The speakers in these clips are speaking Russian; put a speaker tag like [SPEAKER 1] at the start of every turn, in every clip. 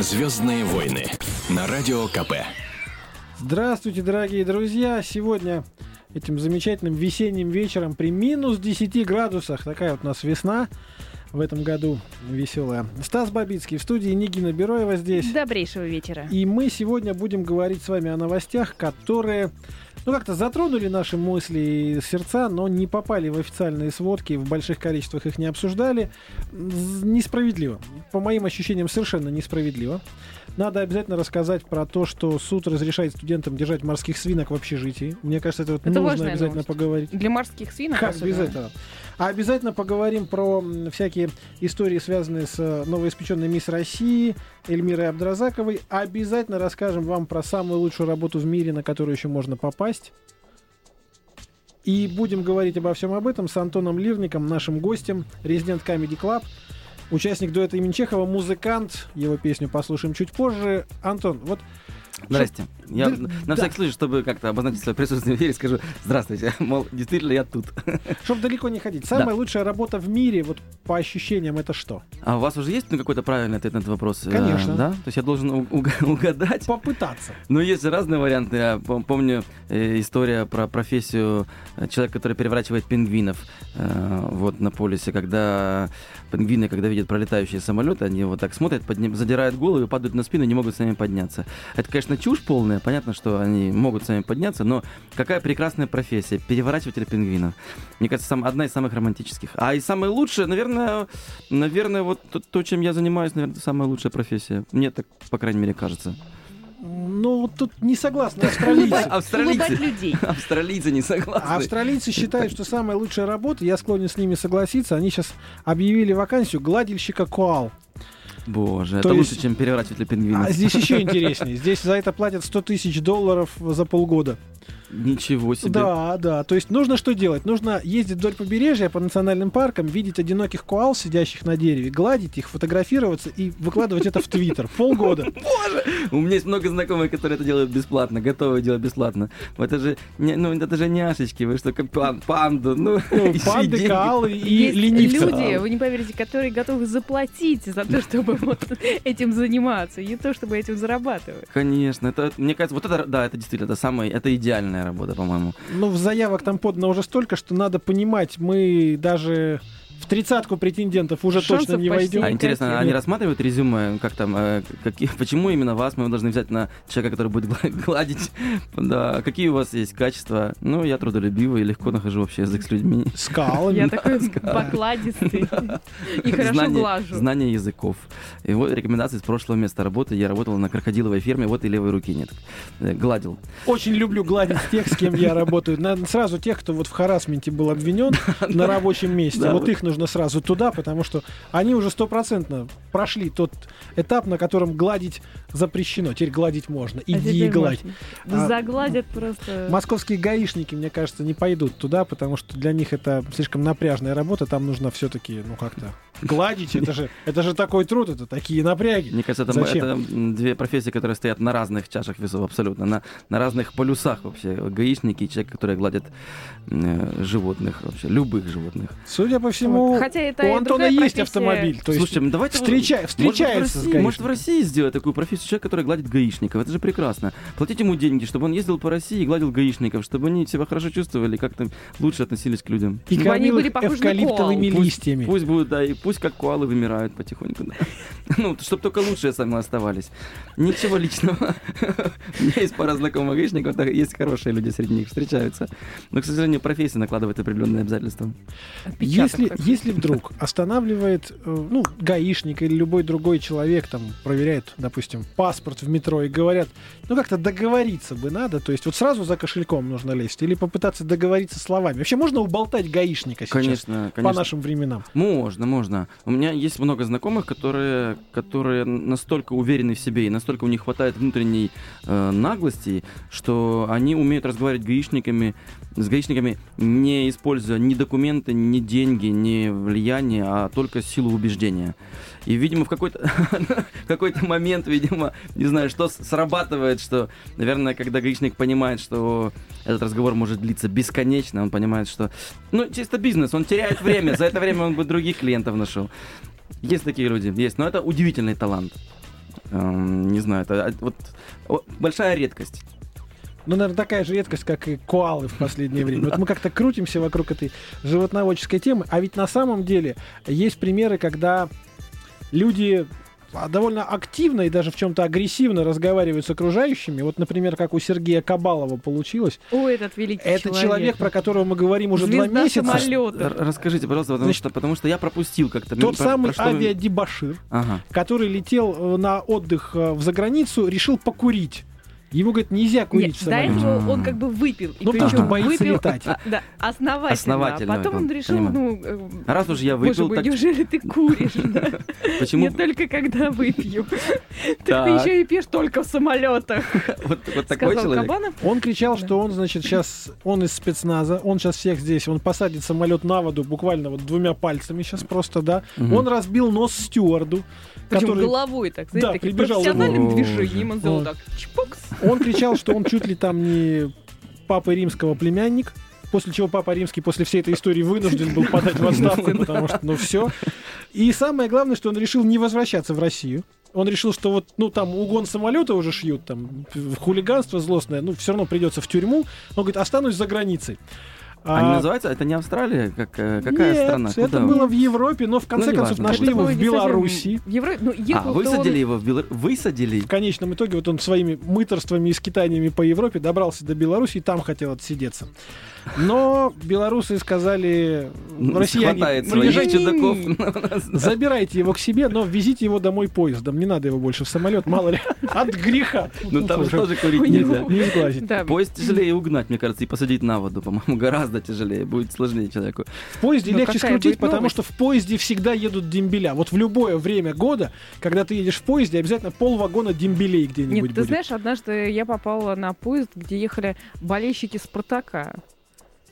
[SPEAKER 1] Звездные войны на радио КП.
[SPEAKER 2] Здравствуйте, дорогие друзья! Сегодня этим замечательным весенним вечером при минус 10 градусах, такая вот у нас весна в этом году веселая. Стас Бабицкий в студии Нигина Бероева здесь.
[SPEAKER 3] Добрейшего вечера.
[SPEAKER 2] И мы сегодня будем говорить с вами о новостях, которые ну, как-то затронули наши мысли и сердца, но не попали в официальные сводки, в больших количествах их не обсуждали. Несправедливо. По моим ощущениям, совершенно несправедливо. Надо обязательно рассказать про то, что суд разрешает студентам держать морских свинок в общежитии. Мне кажется, это вот
[SPEAKER 3] Это
[SPEAKER 2] нужно обязательно
[SPEAKER 3] новость.
[SPEAKER 2] поговорить.
[SPEAKER 3] Для морских свинок
[SPEAKER 2] Как
[SPEAKER 3] особенно.
[SPEAKER 2] без этого? А обязательно поговорим про всякие истории, связанные с э, новоиспеченной мисс России Эльмирой Абдразаковой. Обязательно расскажем вам про самую лучшую работу в мире, на которую еще можно попасть. И будем говорить обо всем об этом с Антоном Лирником, нашим гостем, резидент Comedy Club, участник дуэта имени Чехова, музыкант. Его песню послушаем чуть позже. Антон, вот
[SPEAKER 4] Здрасте. Я
[SPEAKER 2] Да,
[SPEAKER 4] на
[SPEAKER 2] да.
[SPEAKER 4] всякий случай, чтобы как-то обозначить свое присутствие в эфире, скажу здравствуйте. Мол, действительно, я тут.
[SPEAKER 2] чтобы далеко не ходить. Самая
[SPEAKER 4] Да.
[SPEAKER 2] лучшая работа в мире, вот по ощущениям, это что?
[SPEAKER 4] А у вас уже есть ну, какой-то правильный ответ на этот вопрос? Э,
[SPEAKER 2] Конечно.
[SPEAKER 4] Да? То есть я должен угадать?
[SPEAKER 2] Попытаться.
[SPEAKER 4] Ну, есть разные варианты. Я пом- помню э, история про профессию э, человека, который переворачивает пингвинов э, вот на полюсе, когда пингвины, когда видят пролетающие самолеты, они вот так смотрят, подним- задирают голову, падают на спину и не могут сами подняться. Это, конечно, чушь полная. Понятно, что они могут сами подняться, но какая прекрасная профессия. Переворачиватель пингвинов. Мне кажется, сам, одна из самых романтических. А и самая лучшая, наверное, наверное, вот то, то, чем я занимаюсь, наверное, самая лучшая профессия. Мне так, по крайней мере, кажется.
[SPEAKER 2] Ну, вот тут не согласны австралийцы.
[SPEAKER 4] Австралийцы.
[SPEAKER 3] Людей.
[SPEAKER 4] Австралийцы не согласны.
[SPEAKER 2] Австралийцы считают, что самая лучшая работа, я склонен с ними согласиться, они сейчас объявили вакансию гладильщика коал.
[SPEAKER 4] Боже,
[SPEAKER 2] То
[SPEAKER 4] это
[SPEAKER 2] есть-
[SPEAKER 4] лучше, чем переворачиватель пингвинов.
[SPEAKER 2] А здесь еще интереснее. Здесь за это платят 100 тысяч долларов за полгода.
[SPEAKER 4] Ничего себе.
[SPEAKER 2] Да, да. То есть нужно что делать? Нужно ездить вдоль побережья по национальным паркам, видеть одиноких коал, сидящих на дереве, гладить их, фотографироваться и выкладывать это в Твиттер. Полгода.
[SPEAKER 4] У меня есть много знакомых, которые это делают бесплатно, готовы делать бесплатно. Это же, ну, это же няшечки, вы что, панду, ну,
[SPEAKER 2] Панды, коалы и ленивцы.
[SPEAKER 3] люди, вы не поверите, которые готовы заплатить за то, чтобы вот этим заниматься, не то, чтобы этим зарабатывать.
[SPEAKER 4] Конечно, это, мне кажется, вот это, да, это действительно, это самая, это идеальная работа, по-моему.
[SPEAKER 2] Ну, в заявок там подано уже столько, что надо понимать, мы даже в тридцатку претендентов уже
[SPEAKER 3] Шансов
[SPEAKER 2] точно не войдем.
[SPEAKER 4] А интересно, они рассматривают резюме, как там, э, какие, почему именно вас мы должны взять на человека, который будет гла- гладить? Да, какие у вас есть качества? Ну, я трудолюбивый, легко нахожу общий язык с людьми.
[SPEAKER 2] Скалами.
[SPEAKER 3] Я такой покладистый и хорошо глажу.
[SPEAKER 4] Знание языков. И вот рекомендации с прошлого места работы. Я работал на крокодиловой ферме, вот и левой руки нет. Э, Гладил.
[SPEAKER 2] Очень люблю гладить тех, с кем я работаю. Сразу тех, кто вот в харасменте был обвинен на рабочем месте. Вот. их нужно сразу туда, потому что они уже стопроцентно прошли тот этап, на котором гладить запрещено. Теперь гладить можно.
[SPEAKER 3] А
[SPEAKER 2] Иди и
[SPEAKER 3] теперь
[SPEAKER 2] гладь.
[SPEAKER 3] можно.
[SPEAKER 2] А,
[SPEAKER 3] Загладят просто.
[SPEAKER 2] Московские гаишники, мне кажется, не пойдут туда, потому что для них это слишком напряжная работа. Там нужно все-таки, ну как-то гладить. Это же, это же такой труд, это такие напряги.
[SPEAKER 4] Мне кажется, это,
[SPEAKER 2] Зачем?
[SPEAKER 4] это две профессии, которые стоят на разных чашах весов абсолютно, на, на разных полюсах вообще. Гаишники и человек, который гладит э, животных вообще, любых животных.
[SPEAKER 2] Судя по всему,
[SPEAKER 3] Вот. Хотя это
[SPEAKER 2] у
[SPEAKER 3] и
[SPEAKER 2] Антона есть
[SPEAKER 3] профессия.
[SPEAKER 2] автомобиль. То есть
[SPEAKER 4] Слушайте, ну давайте...
[SPEAKER 2] встреча-
[SPEAKER 4] может,
[SPEAKER 2] встречается с
[SPEAKER 4] может, в России, может, в России сделать такую профессию, человек, который гладит гаишников. Это же прекрасно. Платить ему деньги, чтобы он ездил по России и гладил гаишников, чтобы они себя хорошо чувствовали, как-то лучше относились к людям.
[SPEAKER 2] и
[SPEAKER 3] Чтобы они были похожи
[SPEAKER 2] эвкалиптовыми
[SPEAKER 4] коал.
[SPEAKER 2] листьями.
[SPEAKER 4] Пусть будут, да, и пусть как коалы вымирают потихоньку. да. Ну, чтобы только лучшие сами оставались. Ничего личного. У меня есть пара знакомых гаишников, да, есть хорошие люди среди них, встречаются. Но, к сожалению, профессия накладывает определенные обязательства.
[SPEAKER 3] Отпечаток
[SPEAKER 2] Если. Если вдруг останавливает, э, ну, гаишник или любой другой человек, там, проверяет, допустим, паспорт в метро и говорят, ну, как-то договориться бы надо, то есть вот сразу за кошельком нужно лезть или попытаться договориться словами. Вообще можно уболтать гаишника сейчас?
[SPEAKER 4] Конечно,
[SPEAKER 2] По
[SPEAKER 4] конечно.
[SPEAKER 2] нашим временам.
[SPEAKER 4] Можно, можно. У меня есть много знакомых, которые, которые настолько уверены в себе и настолько у них хватает внутренней э, наглости, что они умеют разговаривать гаишниками, с гаишниками, не используя ни документы, ни деньги, ни влияние, а только силу убеждения. И, видимо, в какой-то в какой-то момент, видимо, не знаю, что срабатывает, что, наверное, когда гаишник понимает, что этот разговор может длиться бесконечно, он понимает, что, ну, чисто бизнес, он теряет время, за это время он бы других клиентов нашел. Есть такие люди, есть, но это удивительный талант. эм, не знаю, это а, вот большая редкость.
[SPEAKER 2] Ну, наверное, такая же редкость, как и коалы в последнее время. Вот мы как-то крутимся вокруг этой животноводческой темы, а ведь на самом деле есть примеры, когда люди довольно активно и даже в чем-то агрессивно разговаривают с окружающими. Вот, например, как у Сергея Кабалова получилось.
[SPEAKER 3] О, этот великий
[SPEAKER 2] Это человек, про которого мы говорим уже
[SPEAKER 3] Звезда
[SPEAKER 2] два месяца.
[SPEAKER 3] самолета.
[SPEAKER 4] Расскажите, пожалуйста, потому,
[SPEAKER 2] Значит,
[SPEAKER 4] что, потому что я пропустил как-то.
[SPEAKER 2] Тот
[SPEAKER 4] Про-
[SPEAKER 2] самый
[SPEAKER 4] про вы-
[SPEAKER 2] авиадебашир,
[SPEAKER 4] Ага.
[SPEAKER 2] который летел э, на отдых э, в заграницу, решил покурить. Ему, говорит, нельзя курить
[SPEAKER 3] Нет,
[SPEAKER 2] в
[SPEAKER 3] до
[SPEAKER 2] самолете.
[SPEAKER 3] этого он как бы выпил. И
[SPEAKER 2] Ну, потому что боится
[SPEAKER 3] выпил,
[SPEAKER 2] летать.
[SPEAKER 3] а, Да, основательно.
[SPEAKER 4] Основательно
[SPEAKER 3] А потом он решил,
[SPEAKER 4] понимаю.
[SPEAKER 3] ну... э,
[SPEAKER 4] Раз уж я
[SPEAKER 3] Боже
[SPEAKER 4] выпил,
[SPEAKER 3] мой,
[SPEAKER 4] так
[SPEAKER 3] неужели ты куришь? да?
[SPEAKER 4] почему
[SPEAKER 3] Я только когда выпью. Так ты еще и пьешь только в самолетах,
[SPEAKER 4] вот, вот такой
[SPEAKER 3] сказал
[SPEAKER 4] человек?
[SPEAKER 3] Кабанов.
[SPEAKER 2] Он кричал,
[SPEAKER 3] Да.
[SPEAKER 2] что он, значит, сейчас, он из спецназа, он сейчас всех здесь, он посадит самолет на воду буквально вот двумя пальцами сейчас просто, да.
[SPEAKER 4] Мгм.
[SPEAKER 2] Он разбил нос стюарду,
[SPEAKER 3] Причем
[SPEAKER 2] который...
[SPEAKER 3] головой так,
[SPEAKER 2] Да,
[SPEAKER 3] знаете, таким
[SPEAKER 2] прибежал
[SPEAKER 3] профессиональным
[SPEAKER 4] его.
[SPEAKER 3] движением он сделал так. Чпокс.
[SPEAKER 2] Он кричал, что он чуть ли там не папа римского племянник, после чего папа римский после всей этой истории вынужден был подать в отставку, потому что, ну, все. И самое главное, что он решил не возвращаться в Россию. Он решил, что вот, ну, там угон самолета уже шьют, там, хулиганство злостное, ну, все равно придется в тюрьму. Он говорит, останусь за границей.
[SPEAKER 4] А не
[SPEAKER 2] А,
[SPEAKER 4] называется? Это не Австралия? Как, э, какая
[SPEAKER 2] Нет,
[SPEAKER 4] страна?
[SPEAKER 2] это
[SPEAKER 4] Куда?
[SPEAKER 2] было в Европе, но в конце
[SPEAKER 4] Ну,
[SPEAKER 2] концов
[SPEAKER 4] неважно.
[SPEAKER 2] нашли его в Беларуси.
[SPEAKER 3] в Евро- Ну,
[SPEAKER 4] А, высадили
[SPEAKER 3] он-
[SPEAKER 4] его в Беларуси? Высадили?
[SPEAKER 2] В конечном итоге вот он своими мыторствами и скитаниями по Европе добрался до Беларуси и там хотел отсидеться. Но белорусы сказали,
[SPEAKER 4] Ну,
[SPEAKER 2] россияне,
[SPEAKER 4] Хватает своих
[SPEAKER 2] приезжайте,
[SPEAKER 4] чудаков.
[SPEAKER 2] забирайте его к себе, но везите его домой поездом. Не надо его больше в самолет, мало ли, от греха.
[SPEAKER 4] Ну там же тоже курить нельзя.
[SPEAKER 2] Не сглазить.
[SPEAKER 4] Поезд тяжелее угнать, мне кажется, и посадить на воду, по-моему, гораздо тяжелее. Будет сложнее человеку.
[SPEAKER 2] В поезде
[SPEAKER 3] Ну,
[SPEAKER 2] легче скрутить, потому что в поезде всегда едут дембеля. Вот в любое время года, когда ты едешь в поезде, обязательно полвагона дембелей где-нибудь
[SPEAKER 3] Нет, ты знаешь, однажды я попала на поезд, где ехали болельщики Спартака.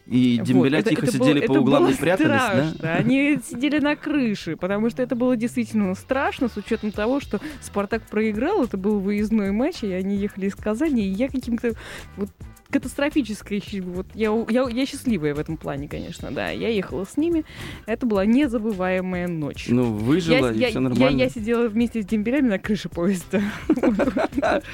[SPEAKER 4] И
[SPEAKER 3] Вот,
[SPEAKER 4] дембеля
[SPEAKER 3] это-
[SPEAKER 4] тихо
[SPEAKER 3] это
[SPEAKER 4] сидели
[SPEAKER 3] было-
[SPEAKER 4] по
[SPEAKER 3] это
[SPEAKER 4] углам и прятались, да?
[SPEAKER 3] страшно. Они сидели на крыше, потому что это было действительно страшно, с учетом того, что Спартак проиграл, это был выездной матч, и они ехали из Казани, и я каким-то вот катастрофической, щ- вот я, я, я счастливая в этом плане, конечно, да. Я ехала с ними, это была незабываемая ночь.
[SPEAKER 4] Ну, выжила,
[SPEAKER 3] я,
[SPEAKER 4] и
[SPEAKER 3] я-
[SPEAKER 4] все
[SPEAKER 3] я-
[SPEAKER 4] нормально.
[SPEAKER 3] я сидела вместе с дембелями на крыше поезда.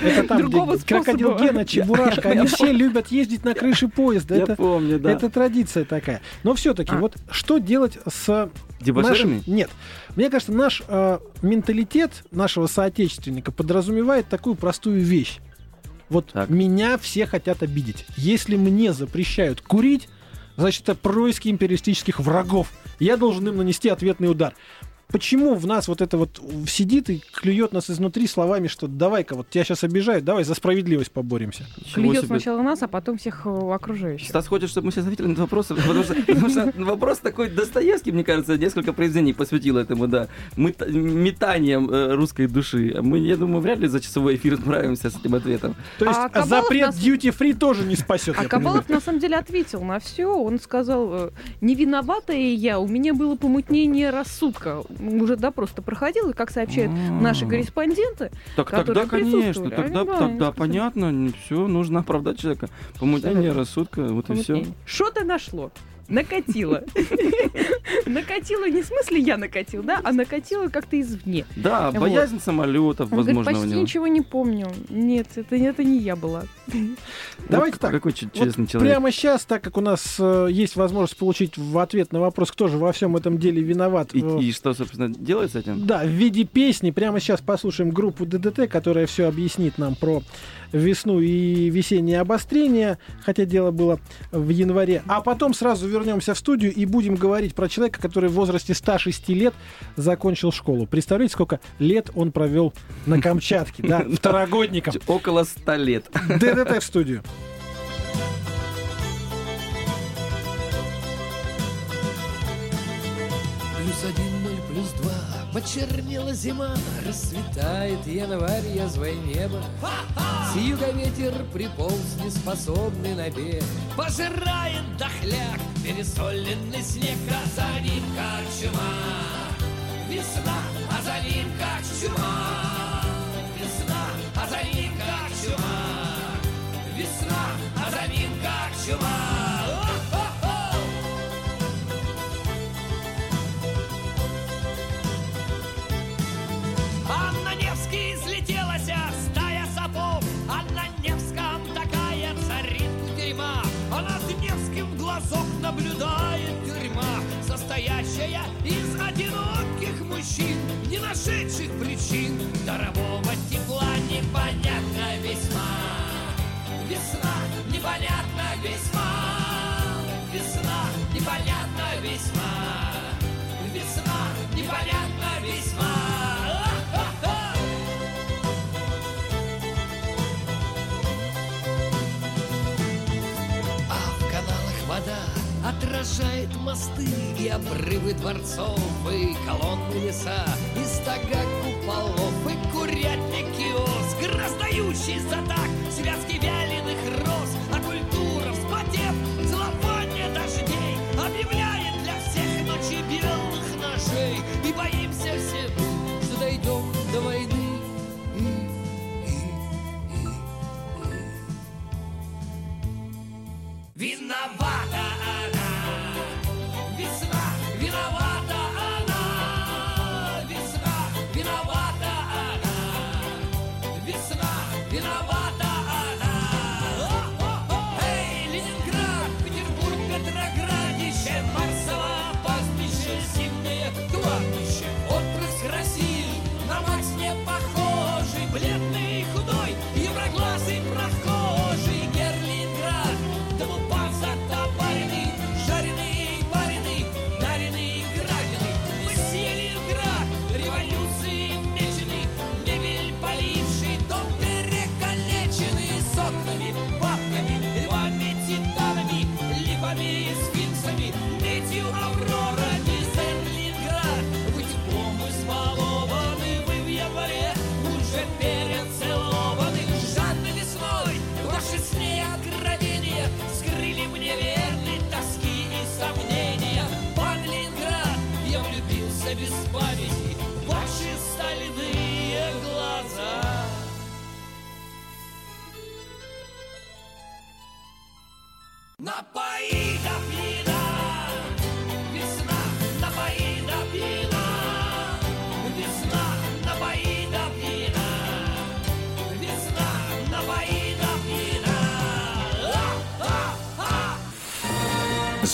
[SPEAKER 2] Это там,
[SPEAKER 3] Другого
[SPEAKER 2] где крокодил. Гена, Чебурашка, они все любят ездить на крыше поезда.
[SPEAKER 4] Я
[SPEAKER 2] Это,
[SPEAKER 4] помню, да.
[SPEAKER 2] это традиция такая. Но все-таки,
[SPEAKER 3] А.
[SPEAKER 2] вот что делать с
[SPEAKER 4] Дебоширами?
[SPEAKER 2] нашим... Нет. Мне кажется, наш э, менталитет нашего соотечественника подразумевает такую простую вещь. Вот
[SPEAKER 4] Так.
[SPEAKER 2] меня все хотят обидеть. Если мне запрещают курить, значит, это происки империалистических врагов. Я должен им нанести ответный удар. Почему в нас вот это вот сидит и клюет нас изнутри словами, что давай-ка, вот тебя сейчас обижают, давай за справедливость поборемся.
[SPEAKER 3] Клюет сначала нас, а потом всех э, окружающих.
[SPEAKER 4] Стас хочет, чтобы мы сейчас ответили на этот вопрос, потому что, потому что вопрос такой Достоевский, мне кажется, несколько произведений посвятил этому, да, мыта- метанием э, русской души. Мы, я думаю, вряд ли за часовой эфир справимся с этим ответом.
[SPEAKER 2] То есть
[SPEAKER 3] А
[SPEAKER 2] запрет
[SPEAKER 3] нас-
[SPEAKER 2] duty-free тоже не спасет.
[SPEAKER 3] А Кабалов на самом деле ответил на все. Он сказал, э, не виноватая я, у меня было помутнение рассудка. Уже допрос-то проходил, и как сообщают наши
[SPEAKER 4] А.
[SPEAKER 3] корреспонденты,
[SPEAKER 4] Так тогда, конечно, тогда,
[SPEAKER 3] Они, да,
[SPEAKER 4] тогда понятно, все, нужно оправдать человека. Помутнение рассудка, вот и все.
[SPEAKER 3] помутнение. Что ты нашло? Накатило. Накатило не в смысле я накатил, да, а накатило как-то извне.
[SPEAKER 4] Да,
[SPEAKER 3] Вот.
[SPEAKER 4] боязнь самолетов,
[SPEAKER 3] говорит,
[SPEAKER 4] возможно, у
[SPEAKER 3] почти
[SPEAKER 4] него.
[SPEAKER 3] ничего не помню. Нет, это, это не я была.
[SPEAKER 2] Давайте
[SPEAKER 4] Вот
[SPEAKER 2] так.
[SPEAKER 4] Какой чудесный
[SPEAKER 2] Вот
[SPEAKER 4] человек.
[SPEAKER 2] Прямо сейчас, так как у нас э, есть возможность получить в ответ на вопрос, кто же во всем этом деле виноват.
[SPEAKER 4] И,
[SPEAKER 2] э,
[SPEAKER 4] и что, собственно, делать с этим?
[SPEAKER 2] Да, в виде песни. Прямо сейчас послушаем группу ДДТ, которая все объяснит нам про весну и весеннее обострение, хотя дело было в январе. А потом сразу вернемся в студию и будем говорить про человека, который в возрасте 106 лет закончил школу. Представляете, сколько лет он провел на Камчатке, да, второгодником.
[SPEAKER 4] Около ста лет.
[SPEAKER 2] ДДТ в студию.
[SPEAKER 5] Плюс один, ноль, плюс два. Почернела зима, рассветает январь, язвое небо. С юга ветер приполз неспособный на бег. Пожирает дохляк пересоленный снег. А за ним как чума. Весна, а за ним как чума мужчин, не нашедших причин дарового тепла непонятно весьма. Весна непонятно весьма. Весна непонятно весьма. Отражает мосты и обрывы дворцов, и колонны леса, и стога куполов, и курятник киоск, раздающий за так связки вяленых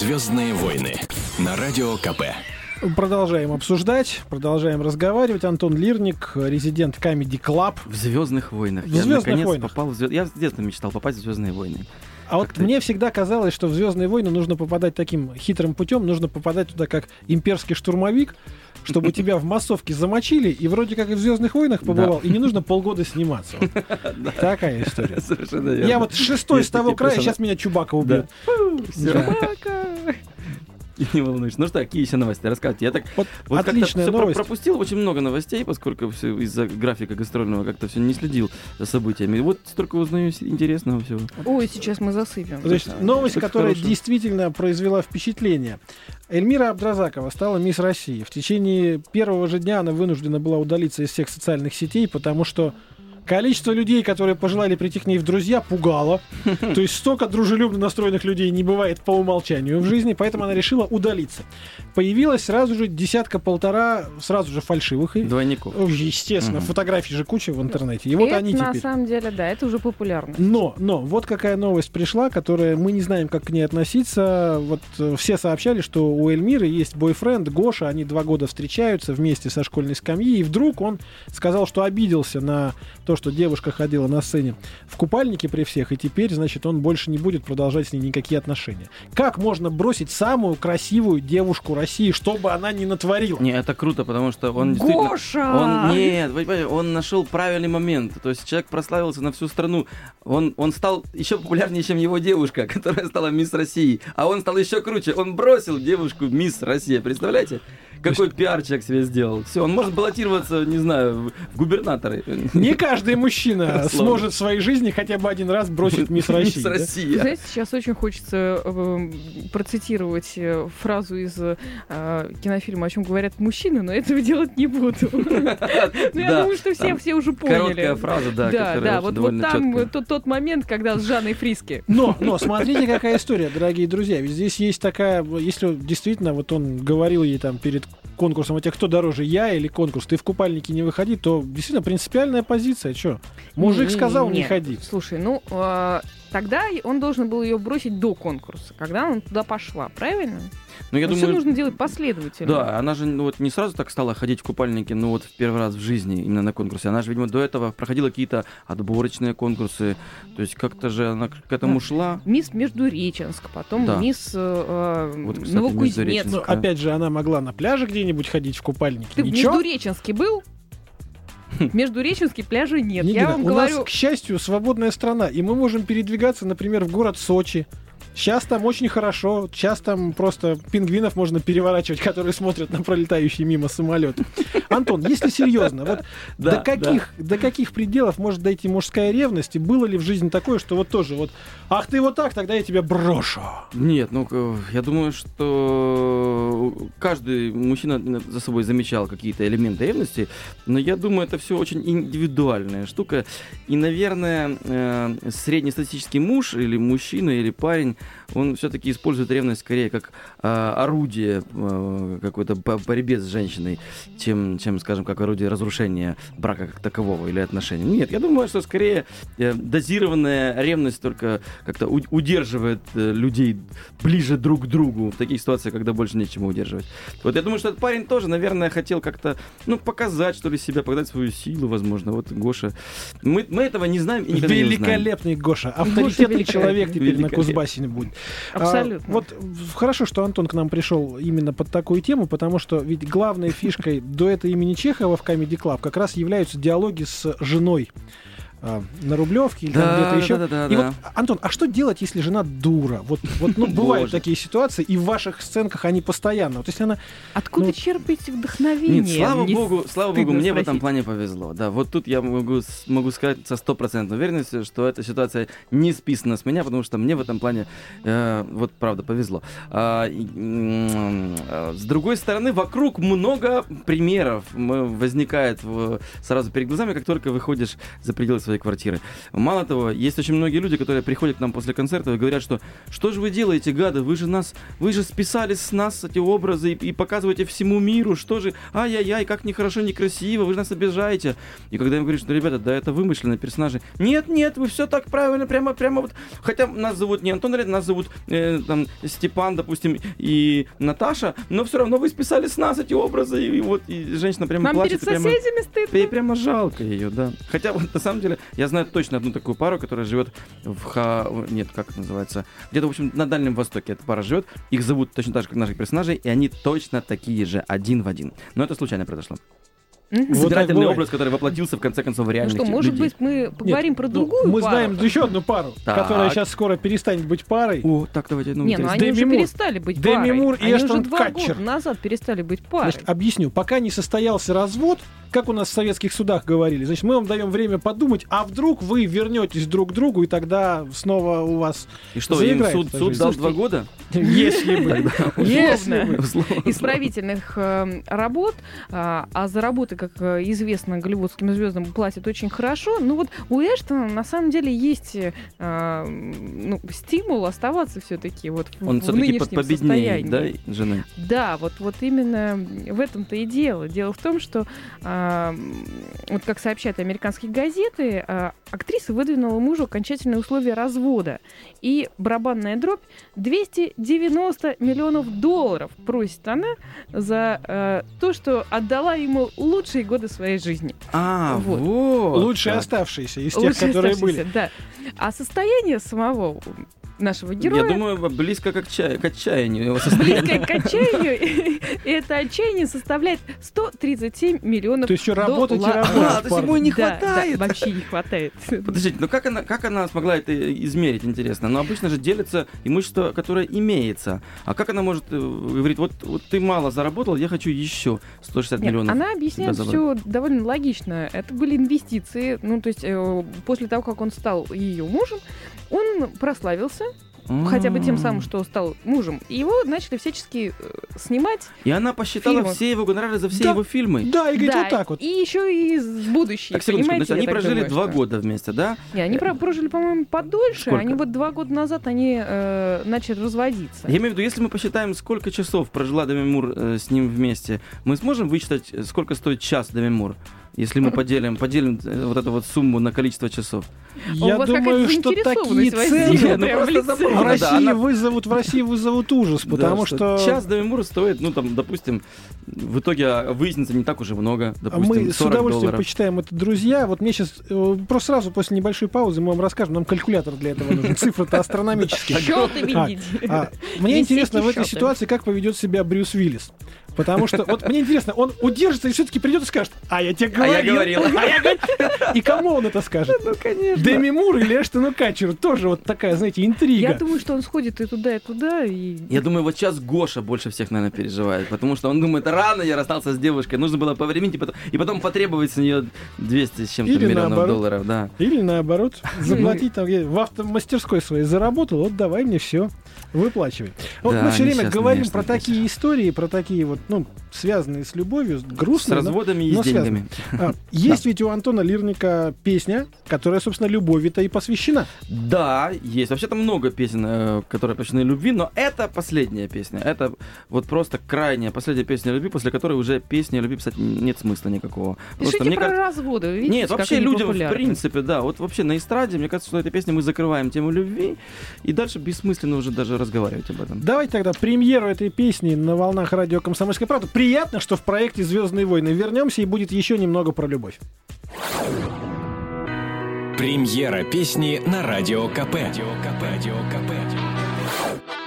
[SPEAKER 1] Звездные войны на радио КП.
[SPEAKER 2] Продолжаем обсуждать, продолжаем разговаривать. Антон Лирник, резидент Comedy Club.
[SPEAKER 4] В Звездных войнах.
[SPEAKER 2] В
[SPEAKER 4] я
[SPEAKER 2] «Звездных
[SPEAKER 4] наконец
[SPEAKER 2] войнах».
[SPEAKER 4] попал в звезд- Я с детства мечтал попасть в Звездные войны.
[SPEAKER 2] А вот мне всегда казалось, что в Звездные войны нужно попадать таким хитрым путем, нужно попадать туда как имперский штурмовик, чтобы тебя в массовке замочили, и вроде как и в Звездных войнах побывал, и не нужно полгода сниматься. Вот Такая история.
[SPEAKER 4] Совершенно верно.
[SPEAKER 2] Я вот шестой с
[SPEAKER 4] Есть
[SPEAKER 2] того
[SPEAKER 4] такие
[SPEAKER 2] края,
[SPEAKER 4] персонажи.
[SPEAKER 2] сейчас меня Чубака убьет. Да.
[SPEAKER 3] Собака.
[SPEAKER 4] И не волнуйся. Ну что, какие еще новости? Рассказывайте. Я так
[SPEAKER 2] Вот
[SPEAKER 4] вот как-то
[SPEAKER 2] отличная
[SPEAKER 4] про-
[SPEAKER 2] новость.
[SPEAKER 4] пропустил очень много новостей, поскольку всё из-за графика гастрольного как-то все не следил за событиями. Вот столько узнаю интересного всего.
[SPEAKER 3] Ой, сейчас мы засыпем.
[SPEAKER 2] То есть новость,
[SPEAKER 4] Что-то
[SPEAKER 2] которая
[SPEAKER 4] хорошее.
[SPEAKER 2] действительно произвела впечатление. Эльмира Абдразакова стала мисс России. В течение первого же дня она вынуждена была удалиться из всех социальных сетей, потому что количество людей, которые пожелали прийти к ней в друзья, пугало. То есть столько дружелюбно настроенных людей не бывает по умолчанию в жизни, поэтому она решила удалиться. Появилась сразу же десятка-полтора сразу же фальшивых. и-
[SPEAKER 4] Двойников.
[SPEAKER 2] Естественно,
[SPEAKER 4] Мгм.
[SPEAKER 2] фотографий же куча в интернете. И вот
[SPEAKER 3] это
[SPEAKER 2] они
[SPEAKER 3] на
[SPEAKER 2] теперь.
[SPEAKER 3] самом деле, да, это уже популярно.
[SPEAKER 2] Но, но, вот какая новость пришла, которая мы не знаем, как к ней относиться. Вот э, все сообщали, что у Эльмиры есть бойфренд Гоша, они два года встречаются вместе со школьной скамьи, и вдруг он сказал, что обиделся на то, что девушка ходила на сцене в купальнике при всех, и теперь, значит, он больше не будет продолжать с ней никакие отношения. Как можно бросить самую красивую девушку России, что бы она ни натворила?
[SPEAKER 4] Не, это круто, потому что он действительно...
[SPEAKER 3] Гоша!
[SPEAKER 4] Он нет, он нашел правильный момент. То есть человек прославился на всю страну. Он, он стал еще популярнее, чем его девушка, которая стала мисс России. А он стал еще круче. Он бросил девушку мисс Россия. Представляете? Какой пиар человек себе сделал. Все, он может баллотироваться, не знаю, в губернаторы.
[SPEAKER 2] Не каждый мужчина
[SPEAKER 4] Сложно.
[SPEAKER 2] сможет в своей жизни хотя бы один раз бросить мисс России.
[SPEAKER 4] Мисс
[SPEAKER 2] да?
[SPEAKER 4] Россия.
[SPEAKER 3] Знаете, сейчас очень хочется э, процитировать э, фразу из э, кинофильма, о чем говорят мужчины, но этого делать не буду. Ну, я
[SPEAKER 4] Да,
[SPEAKER 3] думаю, что все все уже
[SPEAKER 4] Короткая
[SPEAKER 3] поняли.
[SPEAKER 4] фраза, да,
[SPEAKER 3] Да, да, вот, там э, тот, тот момент, когда с Жанной Фриски.
[SPEAKER 2] Но, но смотрите, какая история, дорогие друзья. Ведь здесь есть такая, если действительно вот он говорил ей там перед конкурсом, а тебе кто дороже, я или конкурс, ты в купальнике не выходи, то действительно принципиальная позиция, что? Мужик
[SPEAKER 3] Не,
[SPEAKER 2] сказал, не
[SPEAKER 3] не.
[SPEAKER 2] ходи.
[SPEAKER 3] Слушай, ну, э, тогда он должен был ее бросить до конкурса, когда он туда пошла, правильно?
[SPEAKER 4] Ну, я
[SPEAKER 3] Но
[SPEAKER 4] думаю,
[SPEAKER 3] все нужно делать последовательно.
[SPEAKER 4] Да, она же ну, вот не сразу так стала ходить в купальнике, ну вот в первый раз в жизни именно на конкурсе. Она же, видимо, до этого проходила какие-то отборочные конкурсы. То есть как-то же она к этому
[SPEAKER 3] Да.
[SPEAKER 4] шла.
[SPEAKER 3] Мисс Междуреченск, потом
[SPEAKER 4] Да.
[SPEAKER 3] мисс э,
[SPEAKER 4] Вот, кстати,
[SPEAKER 3] Новокузнецк.
[SPEAKER 2] Ну, опять же, она могла на пляже где-нибудь ходить в купальнике.
[SPEAKER 3] Ты в
[SPEAKER 2] Ничего?
[SPEAKER 3] Междуреченске был? В Междуреченске пляжа нет. Я вам
[SPEAKER 2] У
[SPEAKER 3] говорю,
[SPEAKER 2] нас, к счастью, свободная страна, и мы можем передвигаться, например, в город Сочи. Сейчас там очень хорошо, сейчас там просто пингвинов можно переворачивать, которые смотрят на пролетающие мимо самолеты. Антон, если серьезно, вот
[SPEAKER 4] Да,
[SPEAKER 2] до, каких, до каких пределов может дойти мужская ревность, и было ли в жизни такое, что вот тоже вот, ах ты вот так, тогда я тебя брошу.
[SPEAKER 4] Нет, ну к- я думаю, что каждый мужчина за собой замечал какие-то элементы ревности, но я думаю, это все очень индивидуальная штука. И, наверное, э, среднестатистический муж или мужчина или парень, он все-таки использует ревность скорее как э, орудие э, какой-то по борьбе с женщиной, чем, чем, скажем, как орудие разрушения брака как такового или отношений. Нет, я думаю, что скорее э, дозированная ревность только как-то у- удерживает э, людей ближе друг к другу в таких ситуациях, когда больше нечему удерживать. Вот я думаю, что этот парень тоже, наверное, хотел как-то, ну, показать, что ли, себя, показать свою силу, возможно. Вот Гоша. Мы, мы этого не знаем и никогда не узнаем.
[SPEAKER 2] Великолепный Гоша, авторитетный человек теперь на. Кузбассе будет. А,
[SPEAKER 3] абсолютно.
[SPEAKER 2] вот в- хорошо, что Антон к нам пришел именно под такую тему, потому что ведь главной фишкой дуэта имени Чехова в Comedy Club как раз являются диалоги с женой а, на Рублевке или
[SPEAKER 4] Да,
[SPEAKER 2] где-то
[SPEAKER 4] да,
[SPEAKER 2] еще.
[SPEAKER 4] да, да,
[SPEAKER 2] и
[SPEAKER 4] да.
[SPEAKER 2] вот, Антон, а что делать, если жена дура? Вот, вот ну, бывают
[SPEAKER 4] Боже.
[SPEAKER 2] такие ситуации, и в ваших сценках они постоянно. Вот если она
[SPEAKER 3] Откуда
[SPEAKER 2] ну,
[SPEAKER 3] черпаете вдохновение?
[SPEAKER 4] Нет, слава
[SPEAKER 3] Мне
[SPEAKER 4] богу, слава богу, мне в этом
[SPEAKER 3] спросить.
[SPEAKER 4] плане повезло. Да, вот тут я могу, могу сказать со стопроцентной уверенностью, что эта ситуация не списана с меня, потому что мне в этом плане, э, вот правда, повезло. А, и, э, с другой стороны, вокруг много примеров возникает в- сразу перед глазами, как только выходишь за пределы своей квартиры. Мало того, есть очень многие люди, которые приходят к нам после концерта и говорят, что что же вы делаете, гады, вы же нас, вы же списали с нас эти образы и, и показываете всему миру, что же, ай-яй-яй, как нехорошо, некрасиво, вы же нас обижаете. И когда им говоришь, что, ребята, да это вымышленные персонажи, нет, нет, вы все так правильно, прямо, прямо вот, хотя нас зовут не Антон, Ред, нас зовут э, там Степан, допустим, и Наташа, но все равно вы списали с нас эти образы, и, вот, и женщина прямо
[SPEAKER 3] Нам
[SPEAKER 4] плачет.
[SPEAKER 3] перед
[SPEAKER 4] и прямо-
[SPEAKER 3] соседями стыдно.
[SPEAKER 4] Прямо жалко ее, да. Хотя вот на самом деле я знаю точно одну такую пару, которая живет в Ха... Нет, как это называется? Где-то, в общем, на Дальнем Востоке эта пара живет. Их зовут точно так же, как наших персонажей, и они точно такие же, один в один. Но это случайно произошло.
[SPEAKER 2] Вот так
[SPEAKER 4] Собирательный
[SPEAKER 2] бывает.
[SPEAKER 4] образ, который воплотился в конце концов в
[SPEAKER 3] Ну
[SPEAKER 4] реальных
[SPEAKER 3] что, может
[SPEAKER 4] людей.
[SPEAKER 3] быть, мы поговорим
[SPEAKER 2] Нет,
[SPEAKER 3] про
[SPEAKER 2] ну,
[SPEAKER 3] другую
[SPEAKER 2] Мы
[SPEAKER 3] пару?
[SPEAKER 2] знаем еще одну пару,
[SPEAKER 4] Так.
[SPEAKER 2] которая сейчас скоро перестанет быть парой.
[SPEAKER 4] О, так давайте, ну,
[SPEAKER 3] Не, ну
[SPEAKER 4] интересно.
[SPEAKER 3] они
[SPEAKER 2] Дэми
[SPEAKER 3] уже
[SPEAKER 2] Мур.
[SPEAKER 3] перестали быть
[SPEAKER 2] Дэми
[SPEAKER 3] парой.
[SPEAKER 2] Мур и
[SPEAKER 3] они
[SPEAKER 2] Эштон
[SPEAKER 3] уже два
[SPEAKER 2] Катчер.
[SPEAKER 3] года назад перестали быть парой.
[SPEAKER 2] Значит, объясню. Пока не состоялся развод, как у нас в советских судах говорили, значит, мы вам даем время подумать, а вдруг вы вернетесь друг к другу, и тогда снова у вас,
[SPEAKER 4] И что, им
[SPEAKER 2] заиграет
[SPEAKER 4] суд, суд
[SPEAKER 3] Слушайте,
[SPEAKER 4] два года?
[SPEAKER 2] если бы, если бы.
[SPEAKER 3] Исправительных э, работ, а, а за работы, как э, известно, голливудским звездам платят очень хорошо. Ну вот у Эштона на самом деле есть э, ну, стимул оставаться все-таки вот в,
[SPEAKER 4] Он
[SPEAKER 3] в
[SPEAKER 4] все-таки
[SPEAKER 3] нынешнем
[SPEAKER 4] победнее,
[SPEAKER 3] состоянии.
[SPEAKER 4] да, жены?
[SPEAKER 3] Да, вот, вот именно в этом-то и дело. Дело в том, что, а, вот как сообщают американские газеты, а, актриса выдвинула мужу окончательные условия развода. И барабанная дробь 290 миллионов долларов просит она за а, то, что отдала ему лучшие годы своей жизни.
[SPEAKER 4] А,
[SPEAKER 3] Вот.
[SPEAKER 4] вот.
[SPEAKER 2] Лучшие
[SPEAKER 4] как.
[SPEAKER 2] оставшиеся из тех,
[SPEAKER 3] Лучшие
[SPEAKER 2] которые были.
[SPEAKER 3] Да. А состояние самого нашего героя...
[SPEAKER 4] Я думаю, близко к, отчая- к отчаянию его состояние.
[SPEAKER 3] Близкое к отчаянию, и это отчаяние составляет 137 миллионов
[SPEAKER 2] То есть еще работать и работать,
[SPEAKER 4] А, то есть ему не хватает.
[SPEAKER 3] вообще не хватает.
[SPEAKER 4] Подождите, ну как она, как она смогла это измерить, интересно? Ну, обычно же делится имущество, которое имеется. А как она может э, говорить, вот, вот ты мало заработал, я хочу еще 160
[SPEAKER 3] Нет,
[SPEAKER 4] миллионов?
[SPEAKER 3] она объясняет все довольно логично. Это были инвестиции. Ну, то есть, э, после того, как он стал ее мужем, он прославился, хотя бы тем самым, что стал мужем. И его начали всячески э, снимать.
[SPEAKER 4] И она посчитала
[SPEAKER 3] Фильмов.
[SPEAKER 4] все его гонорары за все
[SPEAKER 2] Да.
[SPEAKER 4] его фильмы.
[SPEAKER 2] Да, и говорит,
[SPEAKER 3] Да,
[SPEAKER 2] вот так вот.
[SPEAKER 3] И еще и с будущее.
[SPEAKER 4] Так, секундочку, значит, они прожили
[SPEAKER 3] думаю,
[SPEAKER 4] два
[SPEAKER 3] что-
[SPEAKER 4] года вместе, да?
[SPEAKER 3] Не, они про- прожили, по-моему, подольше.
[SPEAKER 4] Сколько?
[SPEAKER 3] Они вот два года назад они э, начали разводиться.
[SPEAKER 4] Я имею в виду, если мы посчитаем, сколько часов прожила Деми Мур э, с ним вместе, мы сможем вычитать, э, сколько стоит час Деми Мур? Если мы поделим, поделим э, вот эту вот сумму на количество часов.
[SPEAKER 2] Я думаю, что такие цены
[SPEAKER 4] ну,
[SPEAKER 3] в
[SPEAKER 4] Да,
[SPEAKER 2] России
[SPEAKER 4] она-
[SPEAKER 2] вызовут в России вызовут ужас, потому
[SPEAKER 4] Да,
[SPEAKER 2] что
[SPEAKER 4] час Деми Мур стоит, ну там, допустим, в итоге а, выяснится не так уж и много,
[SPEAKER 2] А
[SPEAKER 4] допустим,
[SPEAKER 2] мы с
[SPEAKER 4] 40
[SPEAKER 2] удовольствием
[SPEAKER 4] долларов.
[SPEAKER 2] почитаем это, друзья. Вот мне сейчас просто сразу после небольшой паузы мы вам расскажем. Нам калькулятор для этого нужен. Цифры-то астрономические. А, мне интересно в этой ситуации, как поведет себя Брюс Уиллис. Потому что, вот мне интересно, он удержится и все-таки придет и скажет, а я тебе
[SPEAKER 4] А я
[SPEAKER 2] говорил. А я говорил». И кому он это скажет?
[SPEAKER 3] Ну, конечно.
[SPEAKER 2] Деми Мур или Эштону Катчеру? Тоже вот такая, знаете,
[SPEAKER 3] Я
[SPEAKER 2] интрига.
[SPEAKER 3] думаю, что он сходит и туда, и туда, и...
[SPEAKER 4] Я думаю, вот сейчас Гоша больше всех, наверное, переживает, потому что он думает, рано я расстался с девушкой, нужно было повременить, и потом, и потом потребовать с нее 200 с чем-то
[SPEAKER 2] Или
[SPEAKER 4] миллионов
[SPEAKER 2] наоборот.
[SPEAKER 4] долларов, да.
[SPEAKER 2] Или наоборот, заплатить там в автомастерской своей заработал, вот давай мне все, выплачивай. Вот
[SPEAKER 4] Да,
[SPEAKER 2] мы все время говорим про такие истории, про такие вот, ну, связанные с любовью,
[SPEAKER 4] С
[SPEAKER 2] грустные. но-
[SPEAKER 4] разводами и
[SPEAKER 2] но
[SPEAKER 4] с деньгами.
[SPEAKER 2] А, Есть ведь у Антона Лирника песня, которая, собственно, любови-то и посвящена.
[SPEAKER 4] Да, есть. Вообще-то много песен, э, которые посвящены любви, но это последняя песня. Это вот просто крайняя последняя песня любви, после которой уже песни о любви писать нет смысла никакого.
[SPEAKER 3] Пишите
[SPEAKER 4] мне
[SPEAKER 3] про
[SPEAKER 4] кажется-
[SPEAKER 3] разводы, видите,
[SPEAKER 4] Нет, вообще людям, в принципе, да. Вот вообще на эстраде, мне кажется, что этой песней мы закрываем тему любви, и дальше бессмысленно уже даже разговаривать об этом.
[SPEAKER 2] Давайте тогда премьеру этой песни на волнах радио «Комсомольская правда». Приятно, что в проекте «Звездные войны» вернемся и будет еще немного про любовь.
[SPEAKER 1] Премьера песни на Радио КП. Радио КП. Радио КП.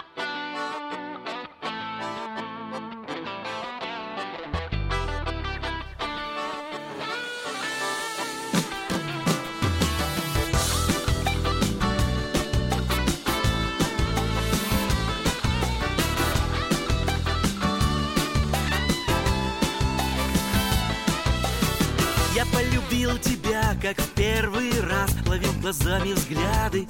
[SPEAKER 6] Как в первый раз. Ловил глазами взгляды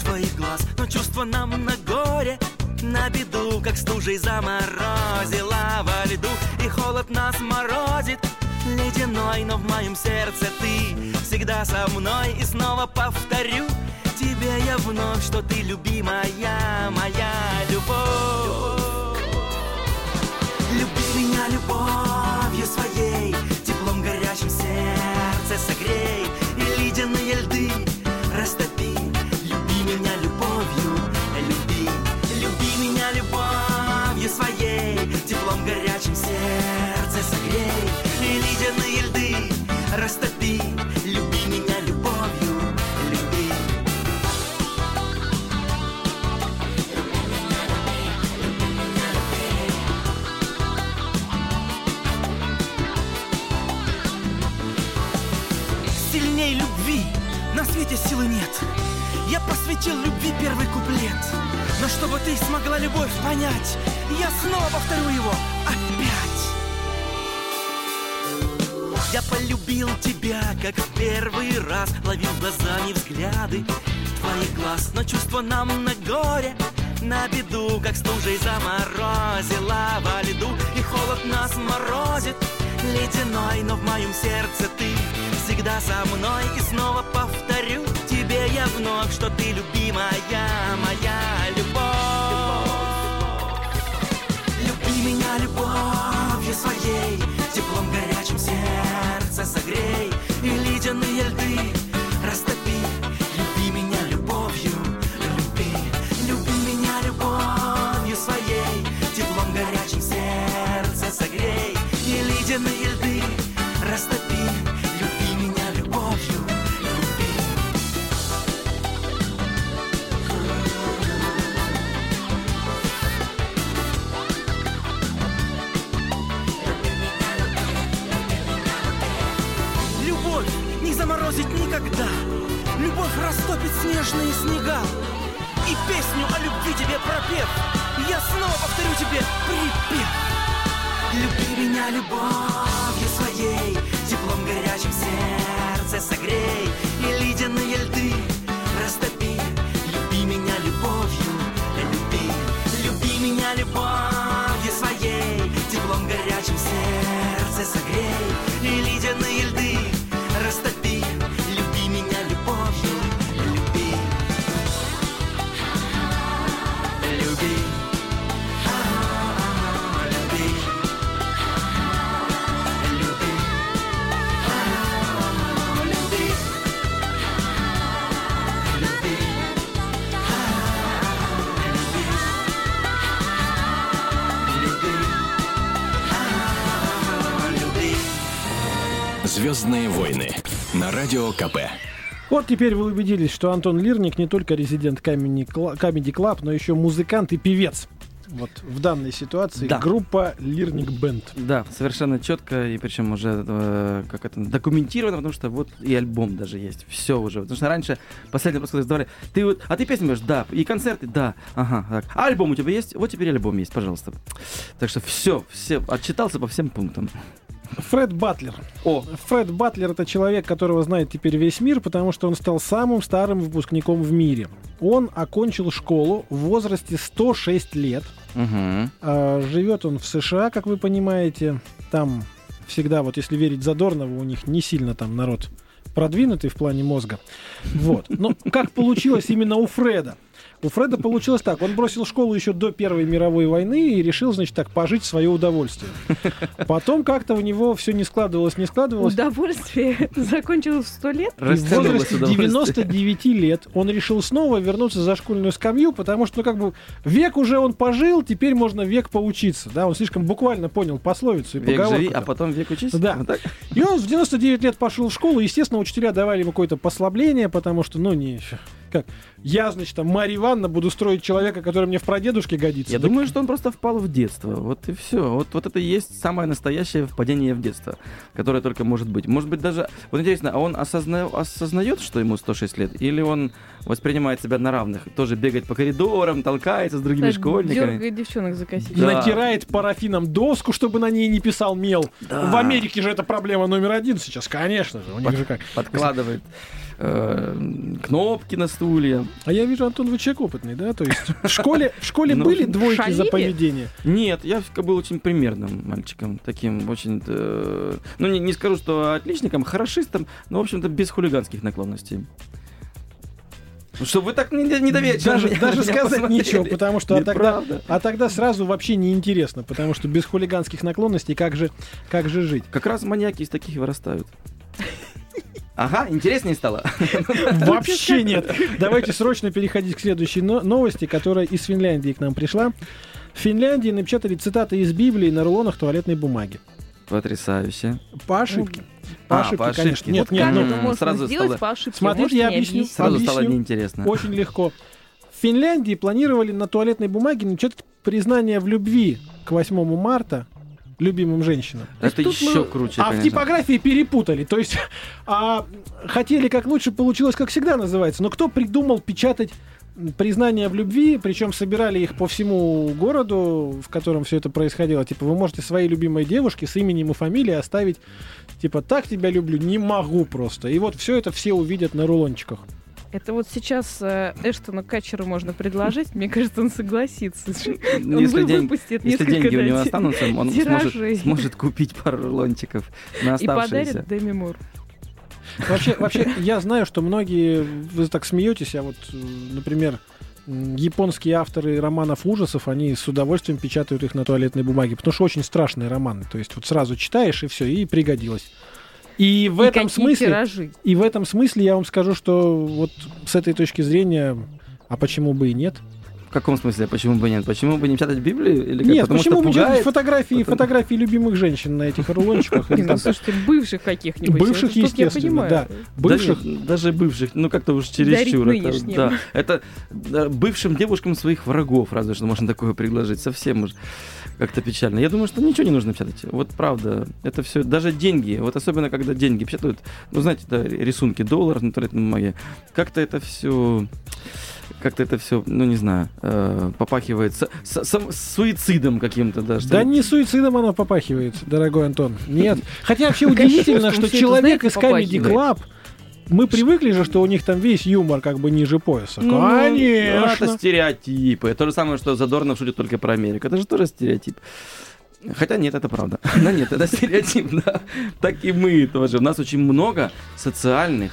[SPEAKER 6] твоих глаз. Но чувство нам на горе, на беду Как стужей заморозила во льду. И холод нас морозит ледяной Но в моем сердце ты всегда со мной. И снова повторю тебе я вновь Что ты любимая, моя любовь. Люби меня любовью своей, теплом горячим сердце согрей посвятил любви первый куплет. Но чтобы ты смогла любовь понять Я снова повторю его опять. Я полюбил тебя, как в первый раз Ловил глазами взгляды твоих глаз. Но чувство нам на горе на беду, как стужей заморозила во льду И холод нас морозит ледяной Но в моем сердце ты всегда со мной. И снова повторю я вновь Что ты любимая, моя любовь. Люби меня любовью своей Теплом горячим сердце согрей И растопит снежные снега. И песню о любви тебе пропев. Я снова повторю тебе припев. Люби меня любовью своей Теплом горячим сердце согрей. И ледяные льды растопи. Люби меня любовью,
[SPEAKER 1] люби. Люби меня любовью своей Теплом горячим сердце согрей. И ледяные льды радио КП.
[SPEAKER 2] Вот теперь вы убедились, что Антон Лирник не только резидент Comedy Club, но еще музыкант и певец. Вот в данной ситуации
[SPEAKER 4] Да.
[SPEAKER 2] группа Лирник Бенд.
[SPEAKER 4] Да, совершенно четко, и причем уже э, как это документировано, потому что вот и альбом даже есть. Все уже. Потому что раньше последний когда задавали, ты вот, а ты песни поешь? Да. И концерты? Да. Ага, так. А альбом у тебя есть? Вот теперь альбом есть, пожалуйста. Так что все, все, отчитался по всем пунктам.
[SPEAKER 2] Фред Батлер.
[SPEAKER 4] О,
[SPEAKER 2] Фред Батлер это человек, которого знает теперь весь мир, потому что он стал самым старым выпускником в мире. Он окончил школу в возрасте 106 лет.
[SPEAKER 4] угу.
[SPEAKER 2] А, живет он в США, как вы понимаете. Там всегда, вот если верить Задорнову, у них не сильно там народ продвинутый в плане мозга. Вот. Но как получилось именно у Фреда? У Фреда получилось так. Он бросил школу еще до Первой мировой войны и решил, значит, так пожить в свое удовольствие. Потом как-то у него все не складывалось, не складывалось.
[SPEAKER 3] Удовольствие закончилось в сто лет.
[SPEAKER 2] И в возрасте 99 лет он решил снова вернуться за школьную скамью, потому что, ну, как бы, век уже он пожил, теперь можно век поучиться. Да, он слишком буквально понял пословицу и
[SPEAKER 4] Век
[SPEAKER 2] поговорку.
[SPEAKER 4] живи, а потом век учись.
[SPEAKER 2] Да.
[SPEAKER 4] Вот так?
[SPEAKER 2] И он в 99 лет пошел в школу. Естественно, учителя давали ему какое-то послабление, потому что, ну, не... Как? Я, значит, там, Марья Ивановна, буду строить человека, который мне в прадедушке годится.
[SPEAKER 4] Я
[SPEAKER 2] Да
[SPEAKER 4] думаю, что он просто впал в детство. Вот и все. Вот, вот это и есть самое настоящее впадение в детство, которое только может быть. Может быть, даже. Вот интересно, а он осозна... осознает, что ему 106 лет? Или он воспринимает себя на равных? Тоже бегает по коридорам, толкается с другими школьниками.
[SPEAKER 3] Дергает девчонок за косички.
[SPEAKER 4] Да.
[SPEAKER 2] натирает парафином доску, чтобы на ней не писал мел.
[SPEAKER 4] Да.
[SPEAKER 2] В Америке же это проблема номер один сейчас, конечно же. У них же как.
[SPEAKER 4] Подкладывает э, кнопки на стулья.
[SPEAKER 2] А я вижу, Антон, вы человек опытный, да? То есть в школе, в школе
[SPEAKER 4] Ну,
[SPEAKER 2] были двойки за поведение?
[SPEAKER 4] Нет, я всегда был очень примерным мальчиком, таким очень, э, ну не, не скажу, что отличником, хорошистом, но в общем-то без хулиганских наклонностей. Ну, Что вы так не- недоверчиво
[SPEAKER 2] Даже,
[SPEAKER 4] на меня-
[SPEAKER 2] даже
[SPEAKER 4] меня
[SPEAKER 2] сказать
[SPEAKER 4] посмотрели.
[SPEAKER 2] нечего, потому что а тогда, а тогда сразу вообще неинтересно, потому что без хулиганских наклонностей как же, как же жить?
[SPEAKER 4] Как раз маньяки из таких и вырастают. Ага, интереснее стало.
[SPEAKER 2] Вообще нет. Давайте срочно переходить к следующей но- новости, которая из Финляндии к нам пришла. В Финляндии напечатали цитаты из Библии на рулонах туалетной бумаги.
[SPEAKER 4] Потрясающе.
[SPEAKER 2] По ошибке. По
[SPEAKER 4] А,
[SPEAKER 2] ошибке,
[SPEAKER 4] по
[SPEAKER 2] конечно.
[SPEAKER 4] ошибке.
[SPEAKER 2] Нет,
[SPEAKER 3] Вот
[SPEAKER 2] нет,
[SPEAKER 3] как
[SPEAKER 2] ну,
[SPEAKER 3] это можно
[SPEAKER 4] сразу
[SPEAKER 3] сделать
[SPEAKER 4] стало-
[SPEAKER 3] по ошибке?
[SPEAKER 2] Смотрите, я объясню.
[SPEAKER 3] объяснить?
[SPEAKER 4] Сразу стало
[SPEAKER 2] Объясню.
[SPEAKER 4] неинтересно.
[SPEAKER 2] Очень легко. В Финляндии планировали на туалетной бумаге напечатать признание в любви к 8 марта любимым женщинам.
[SPEAKER 4] Это
[SPEAKER 3] тут
[SPEAKER 4] еще
[SPEAKER 3] мы-
[SPEAKER 4] круче,
[SPEAKER 2] А в
[SPEAKER 4] конечно.
[SPEAKER 2] типографии перепутали. То есть а, хотели как лучше, получилось как всегда называется. Но кто придумал печатать признания в любви, причем собирали их по всему городу, в котором все это происходило. Типа, вы можете своей любимой девушке с именем и фамилией оставить, типа, так тебя люблю, не могу просто. И вот все это все увидят на рулончиках.
[SPEAKER 3] Это вот сейчас э, Эштону Качеру можно предложить. Мне кажется, он согласится.
[SPEAKER 4] Ну,
[SPEAKER 3] Он
[SPEAKER 4] Если,
[SPEAKER 3] вы-
[SPEAKER 4] день-
[SPEAKER 3] выпустит
[SPEAKER 4] если
[SPEAKER 3] несколько
[SPEAKER 4] деньги у него останутся, он сможет, сможет купить пару рулончиков на
[SPEAKER 3] И
[SPEAKER 4] оставшиеся.
[SPEAKER 3] подарит Деми Мур.
[SPEAKER 2] Вообще, вообще, я знаю, что многие, вы так смеетесь, а вот, например, японские авторы романов ужасов, они с удовольствием печатают их на туалетной бумаге, потому что очень страшные романы. То есть вот сразу читаешь и все, и пригодилось. И в
[SPEAKER 3] И
[SPEAKER 2] этом смысле,
[SPEAKER 3] тиражи.
[SPEAKER 2] и в этом смысле я вам скажу, что вот с этой точки зрения, а почему бы и нет?
[SPEAKER 4] В каком смысле? Почему бы нет? Почему бы не печатать Библию? Или как?
[SPEAKER 2] Нет,
[SPEAKER 4] Потому
[SPEAKER 2] почему бы печатать
[SPEAKER 4] пугает?
[SPEAKER 2] фотографии,
[SPEAKER 4] Потому-
[SPEAKER 2] фотографии любимых женщин на этих рулончиках?
[SPEAKER 3] Не, ну, слушайте, бывших каких-нибудь.
[SPEAKER 2] Бывших, естественно, да. бывших?
[SPEAKER 4] Даже бывших, ну как-то уж чересчур. Да, это бывшим девушкам своих врагов, разве что можно такое предложить. Совсем уж как-то печально. Я думаю, что ничего не нужно печатать. Вот правда, это все, даже деньги, вот особенно когда деньги печатают, ну знаете, да, рисунки долларов на туалетной бумаге, как-то это все как-то это все, ну не знаю, э, попахивает с, с- сам- суицидом каким-то даже.
[SPEAKER 2] Да не суицидом оно попахивает, дорогой Антон. Нет. Хотя вообще удивительно, что человек из Comedy? Club, мы привыкли же, что у них там весь юмор как бы ниже пояса.
[SPEAKER 3] Ну,
[SPEAKER 4] Ну, это
[SPEAKER 2] Конечно.
[SPEAKER 4] стереотипы. То же самое, что Задорнов шутит только про Америку. Это же тоже стереотип. Хотя нет, это правда. Да нет, это стереотип, да. Так и мы тоже. У нас очень много социальных,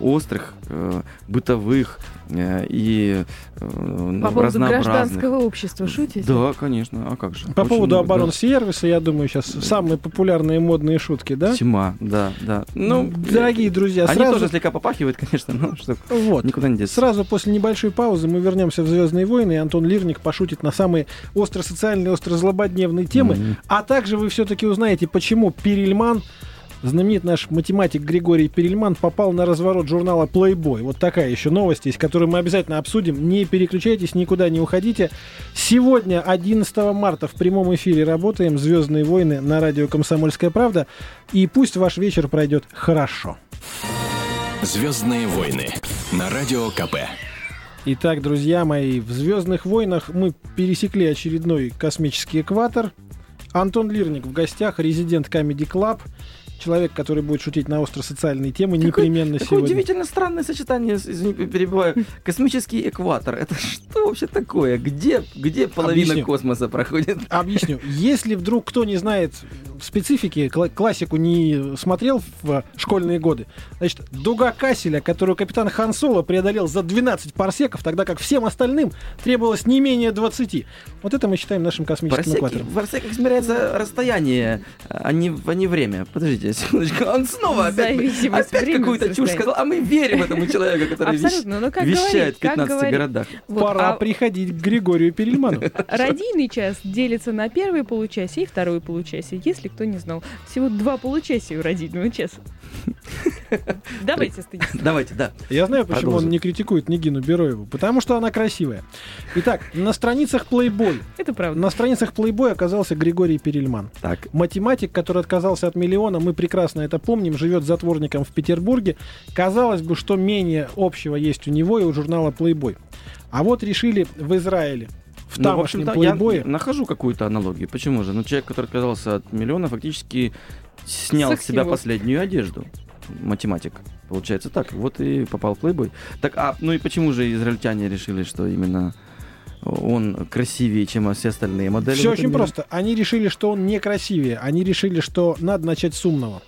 [SPEAKER 4] острых, э, бытовых э, и э,
[SPEAKER 3] По поводу гражданского общества шутите?
[SPEAKER 4] Да, конечно. А как же?
[SPEAKER 2] По
[SPEAKER 4] Очень
[SPEAKER 2] поводу
[SPEAKER 4] много,
[SPEAKER 2] оборонсервиса, я думаю, сейчас самые популярные модные шутки, да?
[SPEAKER 4] да. Тьма, да, да. Ну,
[SPEAKER 2] Дорогие друзья,
[SPEAKER 4] они
[SPEAKER 2] сразу,
[SPEAKER 4] тоже слегка попахивают, конечно, но что,
[SPEAKER 2] вот,
[SPEAKER 4] никуда не деться.
[SPEAKER 2] сразу после небольшой паузы мы вернемся в Звездные войны, и Антон Лирник пошутит на самые остро-социальные, остро-злободневные темы.
[SPEAKER 4] Мгм.
[SPEAKER 2] А также вы все-таки узнаете, почему Перельман знаменит наш математик Григорий Перельман попал на разворот журнала Playboy. Вот такая еще новость есть, которую мы обязательно обсудим. Не переключайтесь, никуда не уходите. Сегодня, 11 марта, в прямом эфире работаем «Звездные войны» на радио «Комсомольская правда». И пусть ваш вечер пройдет хорошо.
[SPEAKER 1] «Звездные войны» на Радио КП.
[SPEAKER 2] Итак, друзья мои, в «Звездных войнах» мы пересекли очередной космический экватор. Антон Лирник в гостях, резидент Comedy Club – человек, который будет шутить на остро-социальные темы,
[SPEAKER 4] Какое-
[SPEAKER 2] непременно
[SPEAKER 4] Такое
[SPEAKER 2] сегодня.
[SPEAKER 4] удивительно странное сочетание, извини, перебиваю. Космический экватор. Это что вообще такое? Где, где половина
[SPEAKER 2] Объясню.
[SPEAKER 4] космоса проходит?
[SPEAKER 2] Объясню. Если вдруг кто не знает специфики, кла- классику не смотрел в школьные годы, значит, дуга Касселя, которую капитан Хан Соло преодолел за 12 парсеков, тогда как всем остальным требовалось не менее 20. Вот это мы считаем нашим космическим
[SPEAKER 4] Парсеки,
[SPEAKER 2] экватором.
[SPEAKER 4] в парсеках измеряется расстояние, а не, а не время. Подождите секундочку. Он снова опять, опять какую-то чушь сказал, а мы верим этому человеку, который вещ-
[SPEAKER 3] Абсолютно. Ну, как
[SPEAKER 4] вещает в
[SPEAKER 3] как
[SPEAKER 4] 15
[SPEAKER 3] говорит.
[SPEAKER 4] городах.
[SPEAKER 3] Вот,
[SPEAKER 2] Пора
[SPEAKER 3] а
[SPEAKER 2] приходить к Григорию Перельману.
[SPEAKER 3] Радийный час делится на первое получасие и второе получасие, если кто не знал. Всего два получасия у радийного часа. Давайте, Станислав.
[SPEAKER 4] Давайте, да.
[SPEAKER 2] Я знаю, почему
[SPEAKER 4] Продолжим.
[SPEAKER 2] он не критикует Нигину Бероеву. Потому что она красивая. Итак, на страницах Playboy.
[SPEAKER 3] Это правда.
[SPEAKER 2] На страницах Playboy оказался Григорий Перельман.
[SPEAKER 4] Так,
[SPEAKER 2] Математик, который отказался от миллиона, мы прекрасно это помним, живет затворником в Петербурге. Казалось бы, что менее общего есть у него и у журнала Playboy. А вот решили в Израиле, в
[SPEAKER 4] ну, в
[SPEAKER 2] тамошнем
[SPEAKER 4] общем-то, я
[SPEAKER 2] Playboy,
[SPEAKER 4] нахожу какую-то аналогию. Почему же? Ну, человек, который отказался от миллиона, фактически снял с
[SPEAKER 3] Секс
[SPEAKER 4] себя
[SPEAKER 3] его.
[SPEAKER 4] последнюю одежду. Математик. Получается так. Вот и попал в плейбой. Так, а, ну и почему же израильтяне решили, что именно он красивее, чем все остальные модели?
[SPEAKER 2] Все очень
[SPEAKER 4] мире?
[SPEAKER 2] просто. Они решили, что он некрасивее. Они решили, что надо начать с умного.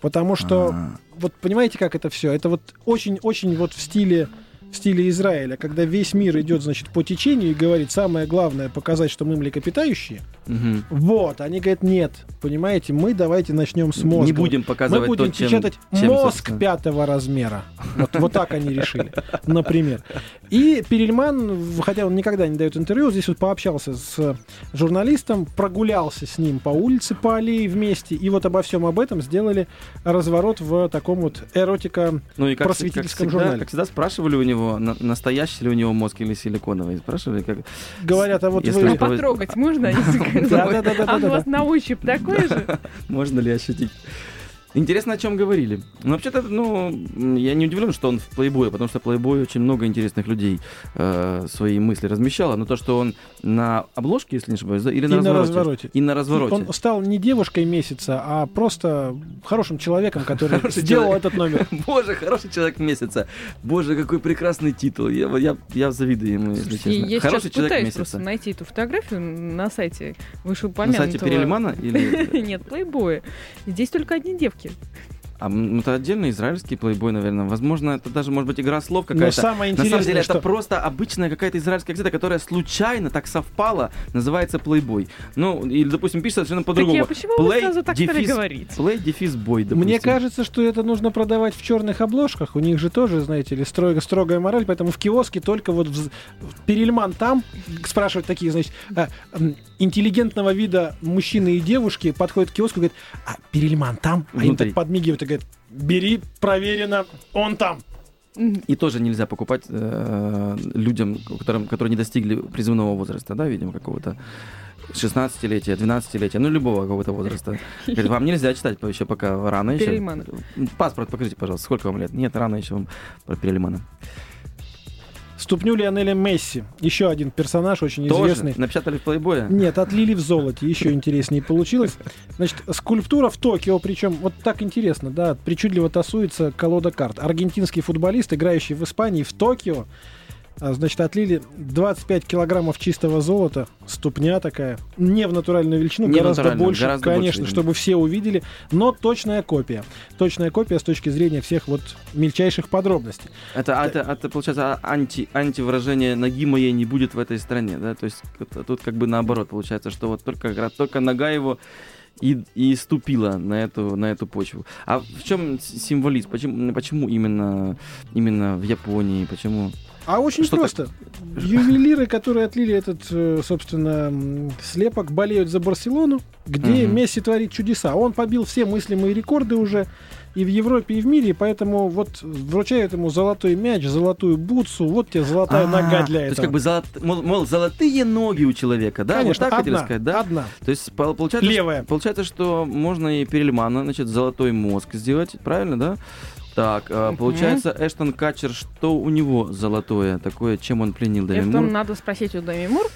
[SPEAKER 2] Потому что,
[SPEAKER 4] А.
[SPEAKER 2] вот понимаете, как это все? Это вот очень-очень вот в стиле в стиле Израиля, когда весь мир идет, значит, по течению и говорит, самое главное показать, что мы млекопитающие.
[SPEAKER 4] Мгм.
[SPEAKER 2] Вот, они говорят, нет, понимаете, мы давайте начнем с мозга.
[SPEAKER 4] Не будем
[SPEAKER 2] Мы
[SPEAKER 4] показывать
[SPEAKER 2] будем
[SPEAKER 4] то, чем,
[SPEAKER 2] печатать
[SPEAKER 4] чем,
[SPEAKER 2] мозг
[SPEAKER 4] собственно.
[SPEAKER 2] пятого размера. Вот, вот так они решили, например. И Перельман, хотя он никогда не дает интервью, здесь вот пообщался с журналистом, прогулялся с ним по улице, по аллее вместе, и вот обо всем об этом сделали разворот в таком вот эротика
[SPEAKER 4] Ну и как,
[SPEAKER 2] просветительском
[SPEAKER 4] как всегда,
[SPEAKER 2] журнале.
[SPEAKER 4] Как всегда спрашивали у него, на- настоящий ли у него мозг или силиконовый. Спрашивали, как...
[SPEAKER 2] Говорят, а вот
[SPEAKER 4] Если
[SPEAKER 2] вы...
[SPEAKER 4] вы-
[SPEAKER 3] А потрогать можно?
[SPEAKER 2] Да, да, да, да,
[SPEAKER 3] А у
[SPEAKER 2] да,
[SPEAKER 3] вас
[SPEAKER 2] да.
[SPEAKER 3] на ощупь такой же?
[SPEAKER 4] Можно ли ощутить? Интересно, о чем говорили. Ну, вообще-то, ну, я не удивлен, что он в плейбое, потому что плейбой очень много интересных людей э, свои мысли размещало. Но то, что он на обложке, если не ошибаюсь, да, или
[SPEAKER 2] И
[SPEAKER 4] на,
[SPEAKER 2] на
[SPEAKER 4] развороте?
[SPEAKER 2] развороте.
[SPEAKER 4] И на развороте.
[SPEAKER 2] Он стал не девушкой месяца, а просто хорошим человеком, который
[SPEAKER 4] Хороший
[SPEAKER 2] сделал
[SPEAKER 4] человек.
[SPEAKER 2] этот номер.
[SPEAKER 4] Боже, хороший человек месяца. Боже, какой прекрасный титул. Я, я, я завидую ему, если честно.
[SPEAKER 3] я
[SPEAKER 4] хороший
[SPEAKER 3] сейчас
[SPEAKER 4] человек
[SPEAKER 3] пытаюсь просто
[SPEAKER 4] месяца.
[SPEAKER 3] найти эту фотографию на сайте
[SPEAKER 4] На
[SPEAKER 3] вышеупомянутого.
[SPEAKER 4] сайте Перельмана или...
[SPEAKER 3] Нет, плейбоя. Здесь только одни девки. kul.
[SPEAKER 4] А м, это отдельно израильский плейбой, наверное. Возможно, это даже может быть игра слов
[SPEAKER 2] Но
[SPEAKER 4] какая-то.
[SPEAKER 2] самое
[SPEAKER 4] На самом деле
[SPEAKER 2] интересное,
[SPEAKER 4] это
[SPEAKER 2] что
[SPEAKER 4] просто обычная какая-то израильская газета, которая случайно так совпала, называется Playboy. Ну, или, допустим, пишется совершенно
[SPEAKER 3] Так
[SPEAKER 4] по-другому.
[SPEAKER 3] я почему вы
[SPEAKER 4] Play,
[SPEAKER 3] сразу так стали
[SPEAKER 4] дефис-
[SPEAKER 3] говорить?
[SPEAKER 4] Play, дефис, бой, допустим.
[SPEAKER 2] Мне кажется, что это нужно продавать в черных обложках. У них же тоже, знаете ли, строго, строгая мораль, поэтому в киоске только вот в- Перельман там спрашивают такие, значит, а, интеллигентного вида мужчины и девушки подходят к киоску и говорят, а Перельман там? А им
[SPEAKER 4] Внутри.
[SPEAKER 2] так подмигивают и говорят, бери, проверено, он там.
[SPEAKER 4] И тоже нельзя покупать э, людям, которым, которые не достигли призывного возраста, да, видимо, какого-то 16-летия, 12-летия, ну, любого какого-то возраста. Говорит, вам нельзя читать еще пока рано еще.
[SPEAKER 3] Перельмана.
[SPEAKER 4] Паспорт покажите, пожалуйста, сколько вам лет? Нет, рано еще вам про Перельмана.
[SPEAKER 2] Ступню Лионеля Месси. Еще один персонаж, очень известный.
[SPEAKER 4] Тоже напечатали в плейбое?
[SPEAKER 2] Нет, отлили в золоте, еще интереснее получилось. Значит, скульптура в Токио, причем вот так интересно, да, причудливо тасуется колода карт. Аргентинский футболист, играющий в Испании, в Токио, значит, отлили 25 килограммов чистого золота, ступня такая, не в натуральную величину,
[SPEAKER 4] Не
[SPEAKER 2] гораздо больше,
[SPEAKER 4] гораздо
[SPEAKER 2] конечно,
[SPEAKER 4] больше,
[SPEAKER 2] чтобы все увидели, но точная копия. Точная копия с точки зрения всех вот мельчайших подробностей.
[SPEAKER 4] Это, а это, это получается, а, анти, антивыражение ноги моей не будет в этой стране, да? То есть тут как бы наоборот получается, что вот только, только нога его и, и ступила на эту, на эту почву. А в чем символизм? Почему, почему именно, именно в Японии? Почему?
[SPEAKER 2] А очень
[SPEAKER 4] Что
[SPEAKER 2] просто. Ювелиры, которые отлили этот, э, собственно, слепок, болеют за Барселону. где
[SPEAKER 4] Мгм.
[SPEAKER 2] Месси творит чудеса. Он побил все мыслимые рекорды уже и в Европе, и в мире, поэтому вот вручают ему золотой мяч, золотую бутсу, вот тебе золотая
[SPEAKER 4] А,
[SPEAKER 2] нога для
[SPEAKER 4] То есть,
[SPEAKER 2] этого.
[SPEAKER 4] как бы, золот- мол, мол, золотые ноги у человека, да?
[SPEAKER 2] Конечно,
[SPEAKER 4] вот так хотели
[SPEAKER 2] одна,
[SPEAKER 4] сказать, да?
[SPEAKER 2] одна.
[SPEAKER 4] То есть, пол- получается,
[SPEAKER 2] Левая.
[SPEAKER 4] что- получается, что можно и Перельмана, значит, золотой мозг сделать, правильно, да? Так,
[SPEAKER 3] Мгм.
[SPEAKER 4] получается, Эштон Катчер, что у него золотое такое, чем он пленил
[SPEAKER 3] Это
[SPEAKER 4] Мур?
[SPEAKER 3] надо спросить у Дами Мур.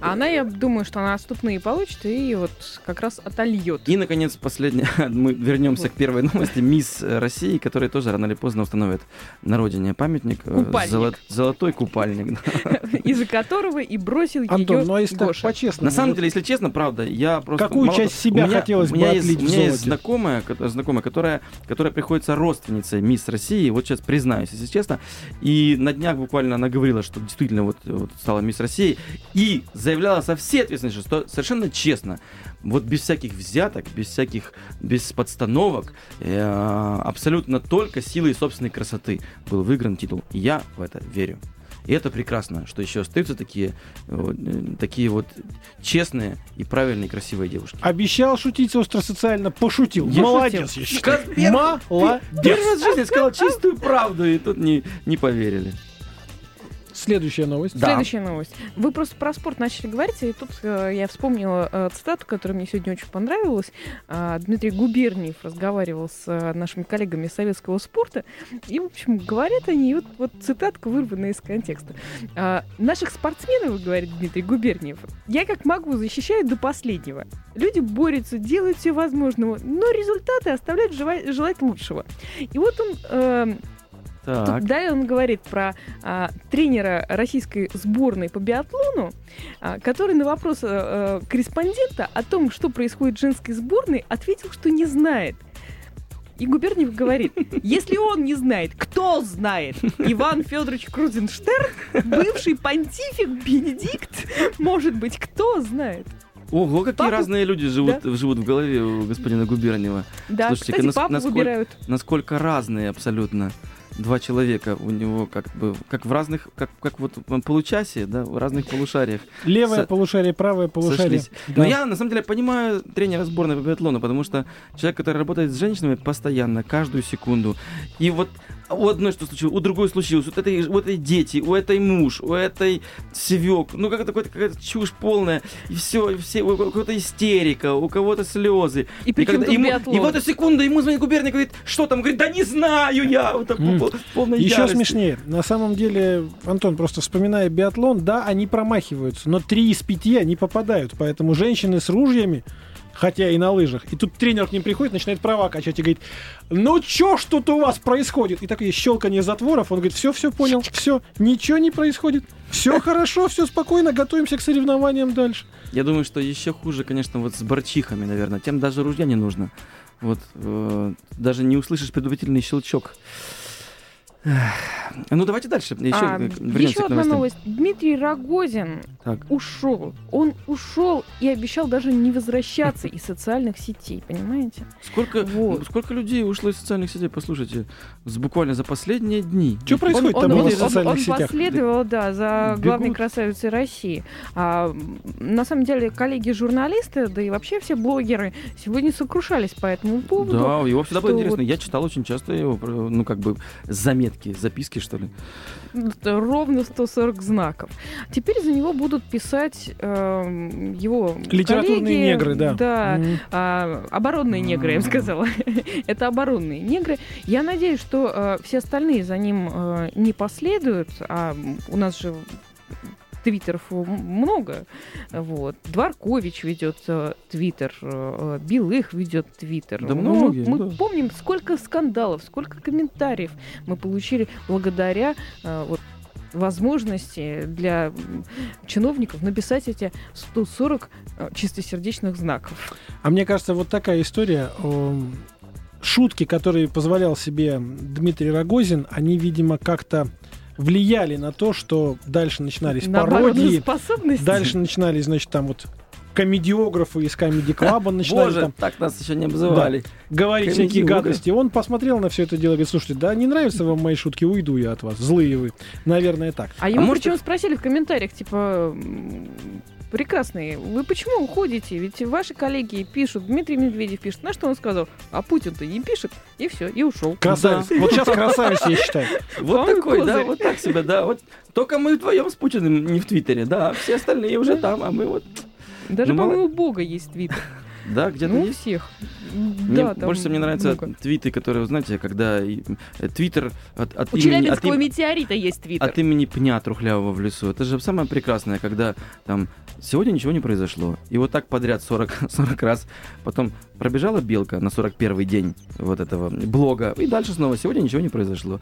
[SPEAKER 3] А она, я думаю, что она отступные получит и вот как раз отольет.
[SPEAKER 4] И, наконец, последнее, мы вернемся к первой новости. Мисс России, которая тоже рано или поздно установит на родине памятник. э,
[SPEAKER 3] Купальник.
[SPEAKER 4] золо- Золотой купальник.
[SPEAKER 3] Из-за которого и бросил
[SPEAKER 2] Антон,
[SPEAKER 3] ее
[SPEAKER 2] ну а если так по-честному?
[SPEAKER 4] На самом
[SPEAKER 2] вот
[SPEAKER 4] деле, если честно, правда, я просто...
[SPEAKER 2] Какую часть себя
[SPEAKER 4] у меня-
[SPEAKER 2] хотелось бы
[SPEAKER 4] есть,
[SPEAKER 2] отлить
[SPEAKER 4] У меня есть знакомая, ко- знакомая которая, которая приходится родственницей мисс России. Вот сейчас признаюсь, если честно. И на днях буквально она говорила, что действительно вот, вот стала мисс России. И заявляла со всей ответственностью, что совершенно честно, вот без всяких взяток, без всяких, без подстановок, э, абсолютно только силой собственной красоты был выигран титул. Я в это верю. И это прекрасно, что еще остаются такие, вот, э, такие вот честные и правильные, красивые девушки.
[SPEAKER 2] Обещал шутить остро-социально, пошутил.
[SPEAKER 3] Я
[SPEAKER 2] Молодец,
[SPEAKER 3] шутил.
[SPEAKER 2] я считаю.
[SPEAKER 4] Как
[SPEAKER 2] Молодец.
[SPEAKER 4] Первый раз в жизни сказал чистую правду, и тут не, не поверили.
[SPEAKER 2] Следующая новость.
[SPEAKER 4] Да.
[SPEAKER 3] Следующая новость. Вы просто про спорт начали говорить, и тут э, я вспомнила э, цитату, которая мне сегодня очень понравилась. А, Дмитрий Губерниев разговаривал с э, нашими коллегами из советского спорта, и, в общем, говорят они, и вот, вот цитатка вырванная из контекста. А, наших спортсменов, говорит Дмитрий Губерниев, я как могу защищаю до последнего. Люди борются, делают все возможное, но результаты оставляют желать лучшего. И вот он э,
[SPEAKER 4] Так.
[SPEAKER 3] Тут далее он говорит про а, тренера российской сборной по биатлону, а, который на вопрос а, корреспондента о том, что происходит в женской сборной, ответил, что не знает. И Губерниев говорит, если он не знает, кто знает? Иван Федорович Крузенштерн, бывший понтифик Бенедикт, может быть, кто знает?
[SPEAKER 4] Ого, какие
[SPEAKER 3] Папу-
[SPEAKER 4] разные люди живут, живут в голове у господина Губерниева.
[SPEAKER 3] Да,
[SPEAKER 4] Слушайте-ка,
[SPEAKER 3] кстати,
[SPEAKER 4] нас-
[SPEAKER 3] папу
[SPEAKER 4] насколько-
[SPEAKER 3] выбирают.
[SPEAKER 4] Насколько разные абсолютно два человека у него как бы как в разных как как вот в получасии да в разных полушариях
[SPEAKER 2] Левое
[SPEAKER 4] Со-
[SPEAKER 2] полушарие, правое полушарие.
[SPEAKER 4] сошлись.
[SPEAKER 2] Да.
[SPEAKER 4] Но я на самом деле понимаю тренера сборной по биатлону, потому что человек, который работает с женщинами постоянно, каждую секунду. И вот у одной что случилось, у другой случилось, вот этой, у этой дети, у этой муж, у этой севек, ну как такая какая-то чушь полная, и все, и все, у кого-то истерика, у кого-то слезы.
[SPEAKER 3] И причем
[SPEAKER 4] когда ему-
[SPEAKER 3] биатлон.
[SPEAKER 4] и в эту секунду ему звонит губерник, говорит, что там? Говорит, да не знаю я. Вот так
[SPEAKER 2] М.
[SPEAKER 4] пол- полной
[SPEAKER 2] Еще
[SPEAKER 4] ярости.
[SPEAKER 2] смешнее. На самом деле, Антон, просто вспоминая биатлон, да, они промахиваются, но три из пяти они попадают. Поэтому женщины с ружьями, хотя и на лыжах, и тут тренер к ним приходит, начинает права качать и говорит, ну чё ж тут у вас происходит? И такое щелканье затворов, он говорит, все, все понял, все, ничего не происходит, все хорошо, все спокойно, готовимся к соревнованиям дальше.
[SPEAKER 4] Я думаю, что еще хуже, конечно, вот с борчихами, наверное. Тем даже ружья не нужно. Вот э, даже не услышишь предупредительный щелчок. Ну, давайте дальше. Еще,
[SPEAKER 3] А, еще одна новость. Дмитрий Рогозин
[SPEAKER 4] Так.
[SPEAKER 3] ушел. Он ушел и обещал даже не возвращаться из социальных сетей, понимаете?
[SPEAKER 4] Сколько,
[SPEAKER 3] Вот.
[SPEAKER 4] сколько людей ушло из социальных сетей, послушайте, с, буквально за последние дни.
[SPEAKER 2] Что происходит
[SPEAKER 3] он,
[SPEAKER 2] там
[SPEAKER 3] он-
[SPEAKER 2] в
[SPEAKER 3] он-
[SPEAKER 2] социальных
[SPEAKER 3] он
[SPEAKER 2] сетях?
[SPEAKER 3] последовал, да, за
[SPEAKER 4] Бегут.
[SPEAKER 3] главной красавицей России. А, на самом деле, коллеги-журналисты, да и вообще все блогеры сегодня сокрушались по этому поводу.
[SPEAKER 4] Да, его всегда было интересно.
[SPEAKER 3] вот-
[SPEAKER 4] Я читал очень часто его, ну, как бы, заметки, записки, что ли.
[SPEAKER 3] Это Ровно 140 знаков. Теперь за него будут писать эм, его
[SPEAKER 2] Литературные
[SPEAKER 3] коллеги,
[SPEAKER 2] негры, да.
[SPEAKER 3] Да,
[SPEAKER 2] М.
[SPEAKER 3] а, оборонные негры, я бы сказала. Это оборонные негры. Я надеюсь, что э, все остальные за ним э, не последуют. А у нас же твиттеров много. Вот. Дворкович ведет э, твиттер, э, Белых ведет твиттер.
[SPEAKER 4] Да
[SPEAKER 3] Мы-
[SPEAKER 4] многие,
[SPEAKER 3] Мы,
[SPEAKER 4] да.
[SPEAKER 3] помним, сколько скандалов, сколько комментариев мы получили благодаря э, вот возможности для чиновников написать эти 140 э, чистосердечных знаков.
[SPEAKER 2] А мне кажется, вот такая история. эм, Шутки, которые позволял себе Дмитрий Рогозин, они, видимо, как-то влияли на то, что дальше начинались
[SPEAKER 3] На
[SPEAKER 2] пародии, дальше начинались, значит, там вот комедиографы из Comedy Club начинали
[SPEAKER 4] Боже,
[SPEAKER 2] там
[SPEAKER 4] так нас еще не обзывали.
[SPEAKER 2] говорить всякие гадости. Он посмотрел на все это дело и говорит, слушайте, да не нравятся вам мои шутки, уйду я от вас, злые вы. Наверное, так.
[SPEAKER 3] А ему
[SPEAKER 4] может,
[SPEAKER 3] причем спросили в комментариях, типа, м, прекрасные, вы почему уходите? Ведь ваши коллеги пишут, Дмитрий Медведев пишет. На что он сказал? А Путин-то не пишет. И все, и ушел.
[SPEAKER 2] Красавец. Вот сейчас красавец, я считаю.
[SPEAKER 4] Вот
[SPEAKER 3] Самый
[SPEAKER 4] такой, да, вот так себе, да. Вот только мы вдвоем с Путиным не в Твиттере, да, а все остальные уже там, а мы вот,
[SPEAKER 3] Даже,
[SPEAKER 4] Ну,
[SPEAKER 3] по-моему, у Бога есть твиттер.
[SPEAKER 4] Да, где-то
[SPEAKER 3] Ну, у
[SPEAKER 4] есть.
[SPEAKER 3] всех.
[SPEAKER 4] Мне
[SPEAKER 3] Да,
[SPEAKER 4] больше мне нравятся
[SPEAKER 3] много.
[SPEAKER 4] твиты, которые, знаете, когда э, твиттер от, от
[SPEAKER 3] У
[SPEAKER 4] имени, от,
[SPEAKER 3] Челябинского
[SPEAKER 4] им-
[SPEAKER 3] метеорита есть твиттер.
[SPEAKER 4] от имени пня трухлявого в лесу. Это же самое прекрасное, когда там сегодня ничего не произошло. И вот так подряд 40, 40 раз. Потом пробежала белка на 41 день вот этого блога. И дальше снова сегодня ничего не произошло.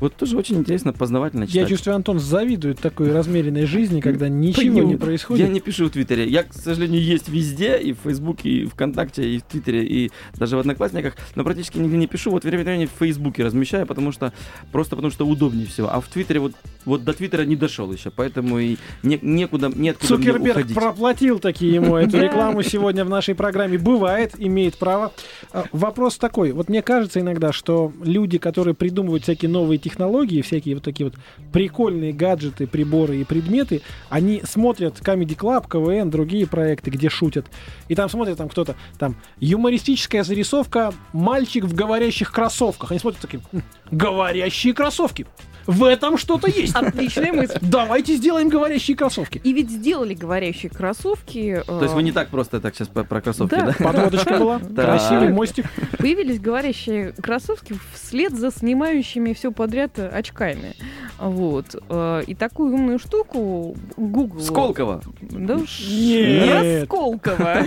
[SPEAKER 4] Вот тоже очень интересно, познавательно читать.
[SPEAKER 2] Я чувствую, Антон завидует такой размеренной жизни, когда ничего
[SPEAKER 4] Ну,
[SPEAKER 2] не происходит.
[SPEAKER 4] Я не пишу в Твиттере. Я, к сожалению, есть везде, и в Фейсбуке, и ВКонтакте, и в Твиттере, и даже в Одноклассниках, но практически нигде не пишу. Вот время от времени в Фейсбуке размещаю, потому что просто потому что удобнее всего. А в Твиттере вот, вот до Твиттера не дошел еще, поэтому и не, некуда, неоткуда мне
[SPEAKER 2] Цукерберг
[SPEAKER 4] уходить.
[SPEAKER 2] проплатил таки ему эту рекламу сегодня в нашей программе. Бывает, имеет право. А, Вопрос такой. Вот мне кажется иногда, что люди, которые придумывают всякие новые технологии, всякие вот такие вот прикольные гаджеты, приборы и предметы, они смотрят Comedy Club, КВН, другие проекты, где шутят. И там смотрят там кто-то, там, юмористическая зарисовка «Мальчик в говорящих кроссовках». Они смотрят такие, «М, говорящие кроссовки. В этом что-то есть.
[SPEAKER 3] Отличная мысль.
[SPEAKER 2] Давайте сделаем говорящие кроссовки.
[SPEAKER 3] И ведь сделали говорящие кроссовки.
[SPEAKER 4] То есть вы не так просто так сейчас про, кроссовки,
[SPEAKER 3] Да.
[SPEAKER 2] Подводочка была. Красивый мостик.
[SPEAKER 3] Появились говорящие кроссовки вслед за снимающими все подряд очками. Вот. Э, И такую умную штуку Google...
[SPEAKER 4] Сколково.
[SPEAKER 3] Да уж...
[SPEAKER 2] Нет.
[SPEAKER 3] Расколково.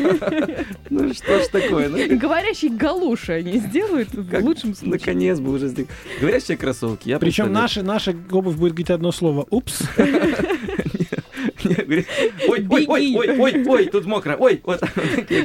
[SPEAKER 4] Ну что ж такое? Ну,
[SPEAKER 3] Говорящие галуши они сделают в лучшем случае.
[SPEAKER 4] Наконец бы уже сделали. Говорящие кроссовки. Я
[SPEAKER 2] Причем
[SPEAKER 4] представляю.
[SPEAKER 2] Наша, обувь будет говорить одно слово. Упс.
[SPEAKER 4] Ой, ой, ой, ой, ой, ой, тут мокро, ой, вот.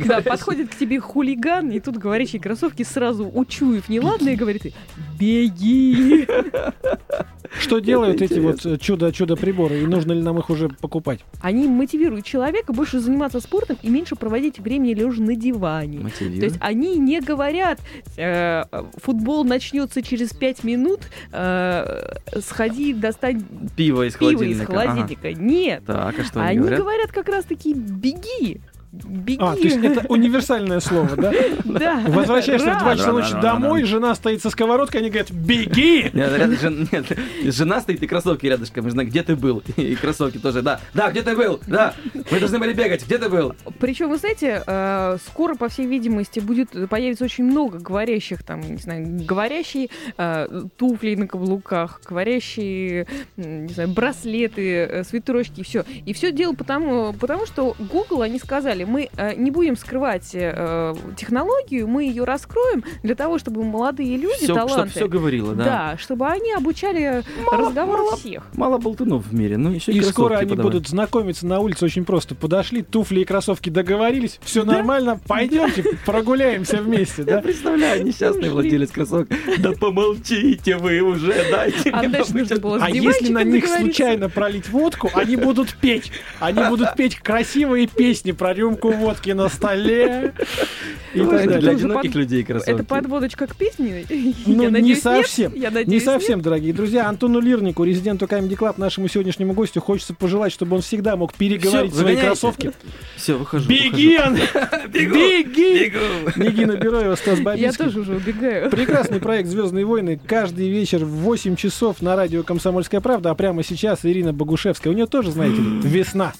[SPEAKER 3] Да, подходит к тебе хулиган, и тут говорящие кроссовки сразу учуяв неладное, говорит, беги.
[SPEAKER 2] Что делают эти вот э, чудо-чудо приборы? И нужно ли нам их уже покупать?
[SPEAKER 3] Они мотивируют человека больше заниматься спортом и меньше проводить времени лежа на диване. То
[SPEAKER 4] Мотивирует.
[SPEAKER 3] есть они не говорят, э, футбол начнется через пять минут, э, сходи, достань
[SPEAKER 4] Пиво из
[SPEAKER 3] пиво
[SPEAKER 4] холодильника.
[SPEAKER 3] из холодильника. Нет.
[SPEAKER 4] Ага. Так, а что они,
[SPEAKER 3] Они
[SPEAKER 4] говорят?
[SPEAKER 3] говорят как раз-таки беги. Беги.
[SPEAKER 2] А, то есть это универсальное слово, да?
[SPEAKER 3] Да.
[SPEAKER 2] Возвращаешься в 2
[SPEAKER 3] Рано.
[SPEAKER 2] часа ночи домой, жена стоит со сковородкой, они говорят, беги!
[SPEAKER 4] Нет, жена стоит и кроссовки рядышком. Жена, где ты был? И кроссовки тоже. Да, да, где ты был? Да, мы должны были бегать. Где ты был?
[SPEAKER 3] Причем, вы знаете, э, скоро, по всей видимости, будет появится очень много говорящих, там, не знаю, говорящие э, туфли на каблуках, говорящие, не знаю, браслеты, э, свитерочки, и все. И все дело потому, потому, что Google, они сказали, мы э, не будем скрывать э, технологию, мы ее раскроем для того, чтобы молодые люди,
[SPEAKER 4] Все, чтобы
[SPEAKER 3] таланты,
[SPEAKER 4] все говорило, да.
[SPEAKER 3] да, чтобы они обучали разговор
[SPEAKER 4] мало.
[SPEAKER 3] всех.
[SPEAKER 4] Мало болтунов в мире, ну еще и,
[SPEAKER 2] И скоро они
[SPEAKER 4] подавай.
[SPEAKER 2] будут знакомиться на улице очень просто. Подошли, туфли и кроссовки договорились, все нормально, пойдемте прогуляемся вместе,
[SPEAKER 4] Я
[SPEAKER 2] да?
[SPEAKER 4] представляю, несчастный владелец кроссовок. Да помолчите вы уже, дайте
[SPEAKER 3] А
[SPEAKER 4] мне
[SPEAKER 2] А если на них случайно пролить водку, они будут петь. Они будут петь красивые песни про рюмку водки на столе и так
[SPEAKER 4] Для
[SPEAKER 2] далее.
[SPEAKER 3] тоже
[SPEAKER 4] одиноких
[SPEAKER 3] под-
[SPEAKER 4] людей кроссовки.
[SPEAKER 3] Это подводочка к песне?
[SPEAKER 2] Ну,
[SPEAKER 3] Я
[SPEAKER 2] не
[SPEAKER 3] надеюсь,
[SPEAKER 2] совсем.
[SPEAKER 3] нет? Я
[SPEAKER 2] Не совсем, дорогие друзья. Антону Лирнику, резиденту Comedy Club, нашему сегодняшнему гостю, хочется пожелать, чтобы он всегда мог переговорить
[SPEAKER 4] Всё,
[SPEAKER 2] свои кроссовки.
[SPEAKER 4] Все, выхожу.
[SPEAKER 2] Беги, Беги!
[SPEAKER 4] Бегу.
[SPEAKER 2] Нигина Бероева, Стас
[SPEAKER 3] нет. Я
[SPEAKER 2] Бабицкий.
[SPEAKER 3] тоже уже убегаю.
[SPEAKER 2] Прекрасный проект «Звездные войны» каждый вечер в 8 часов на радио «Комсомольская правда», а прямо сейчас Ирина Богушевская. У нее тоже, знаете ли, весна.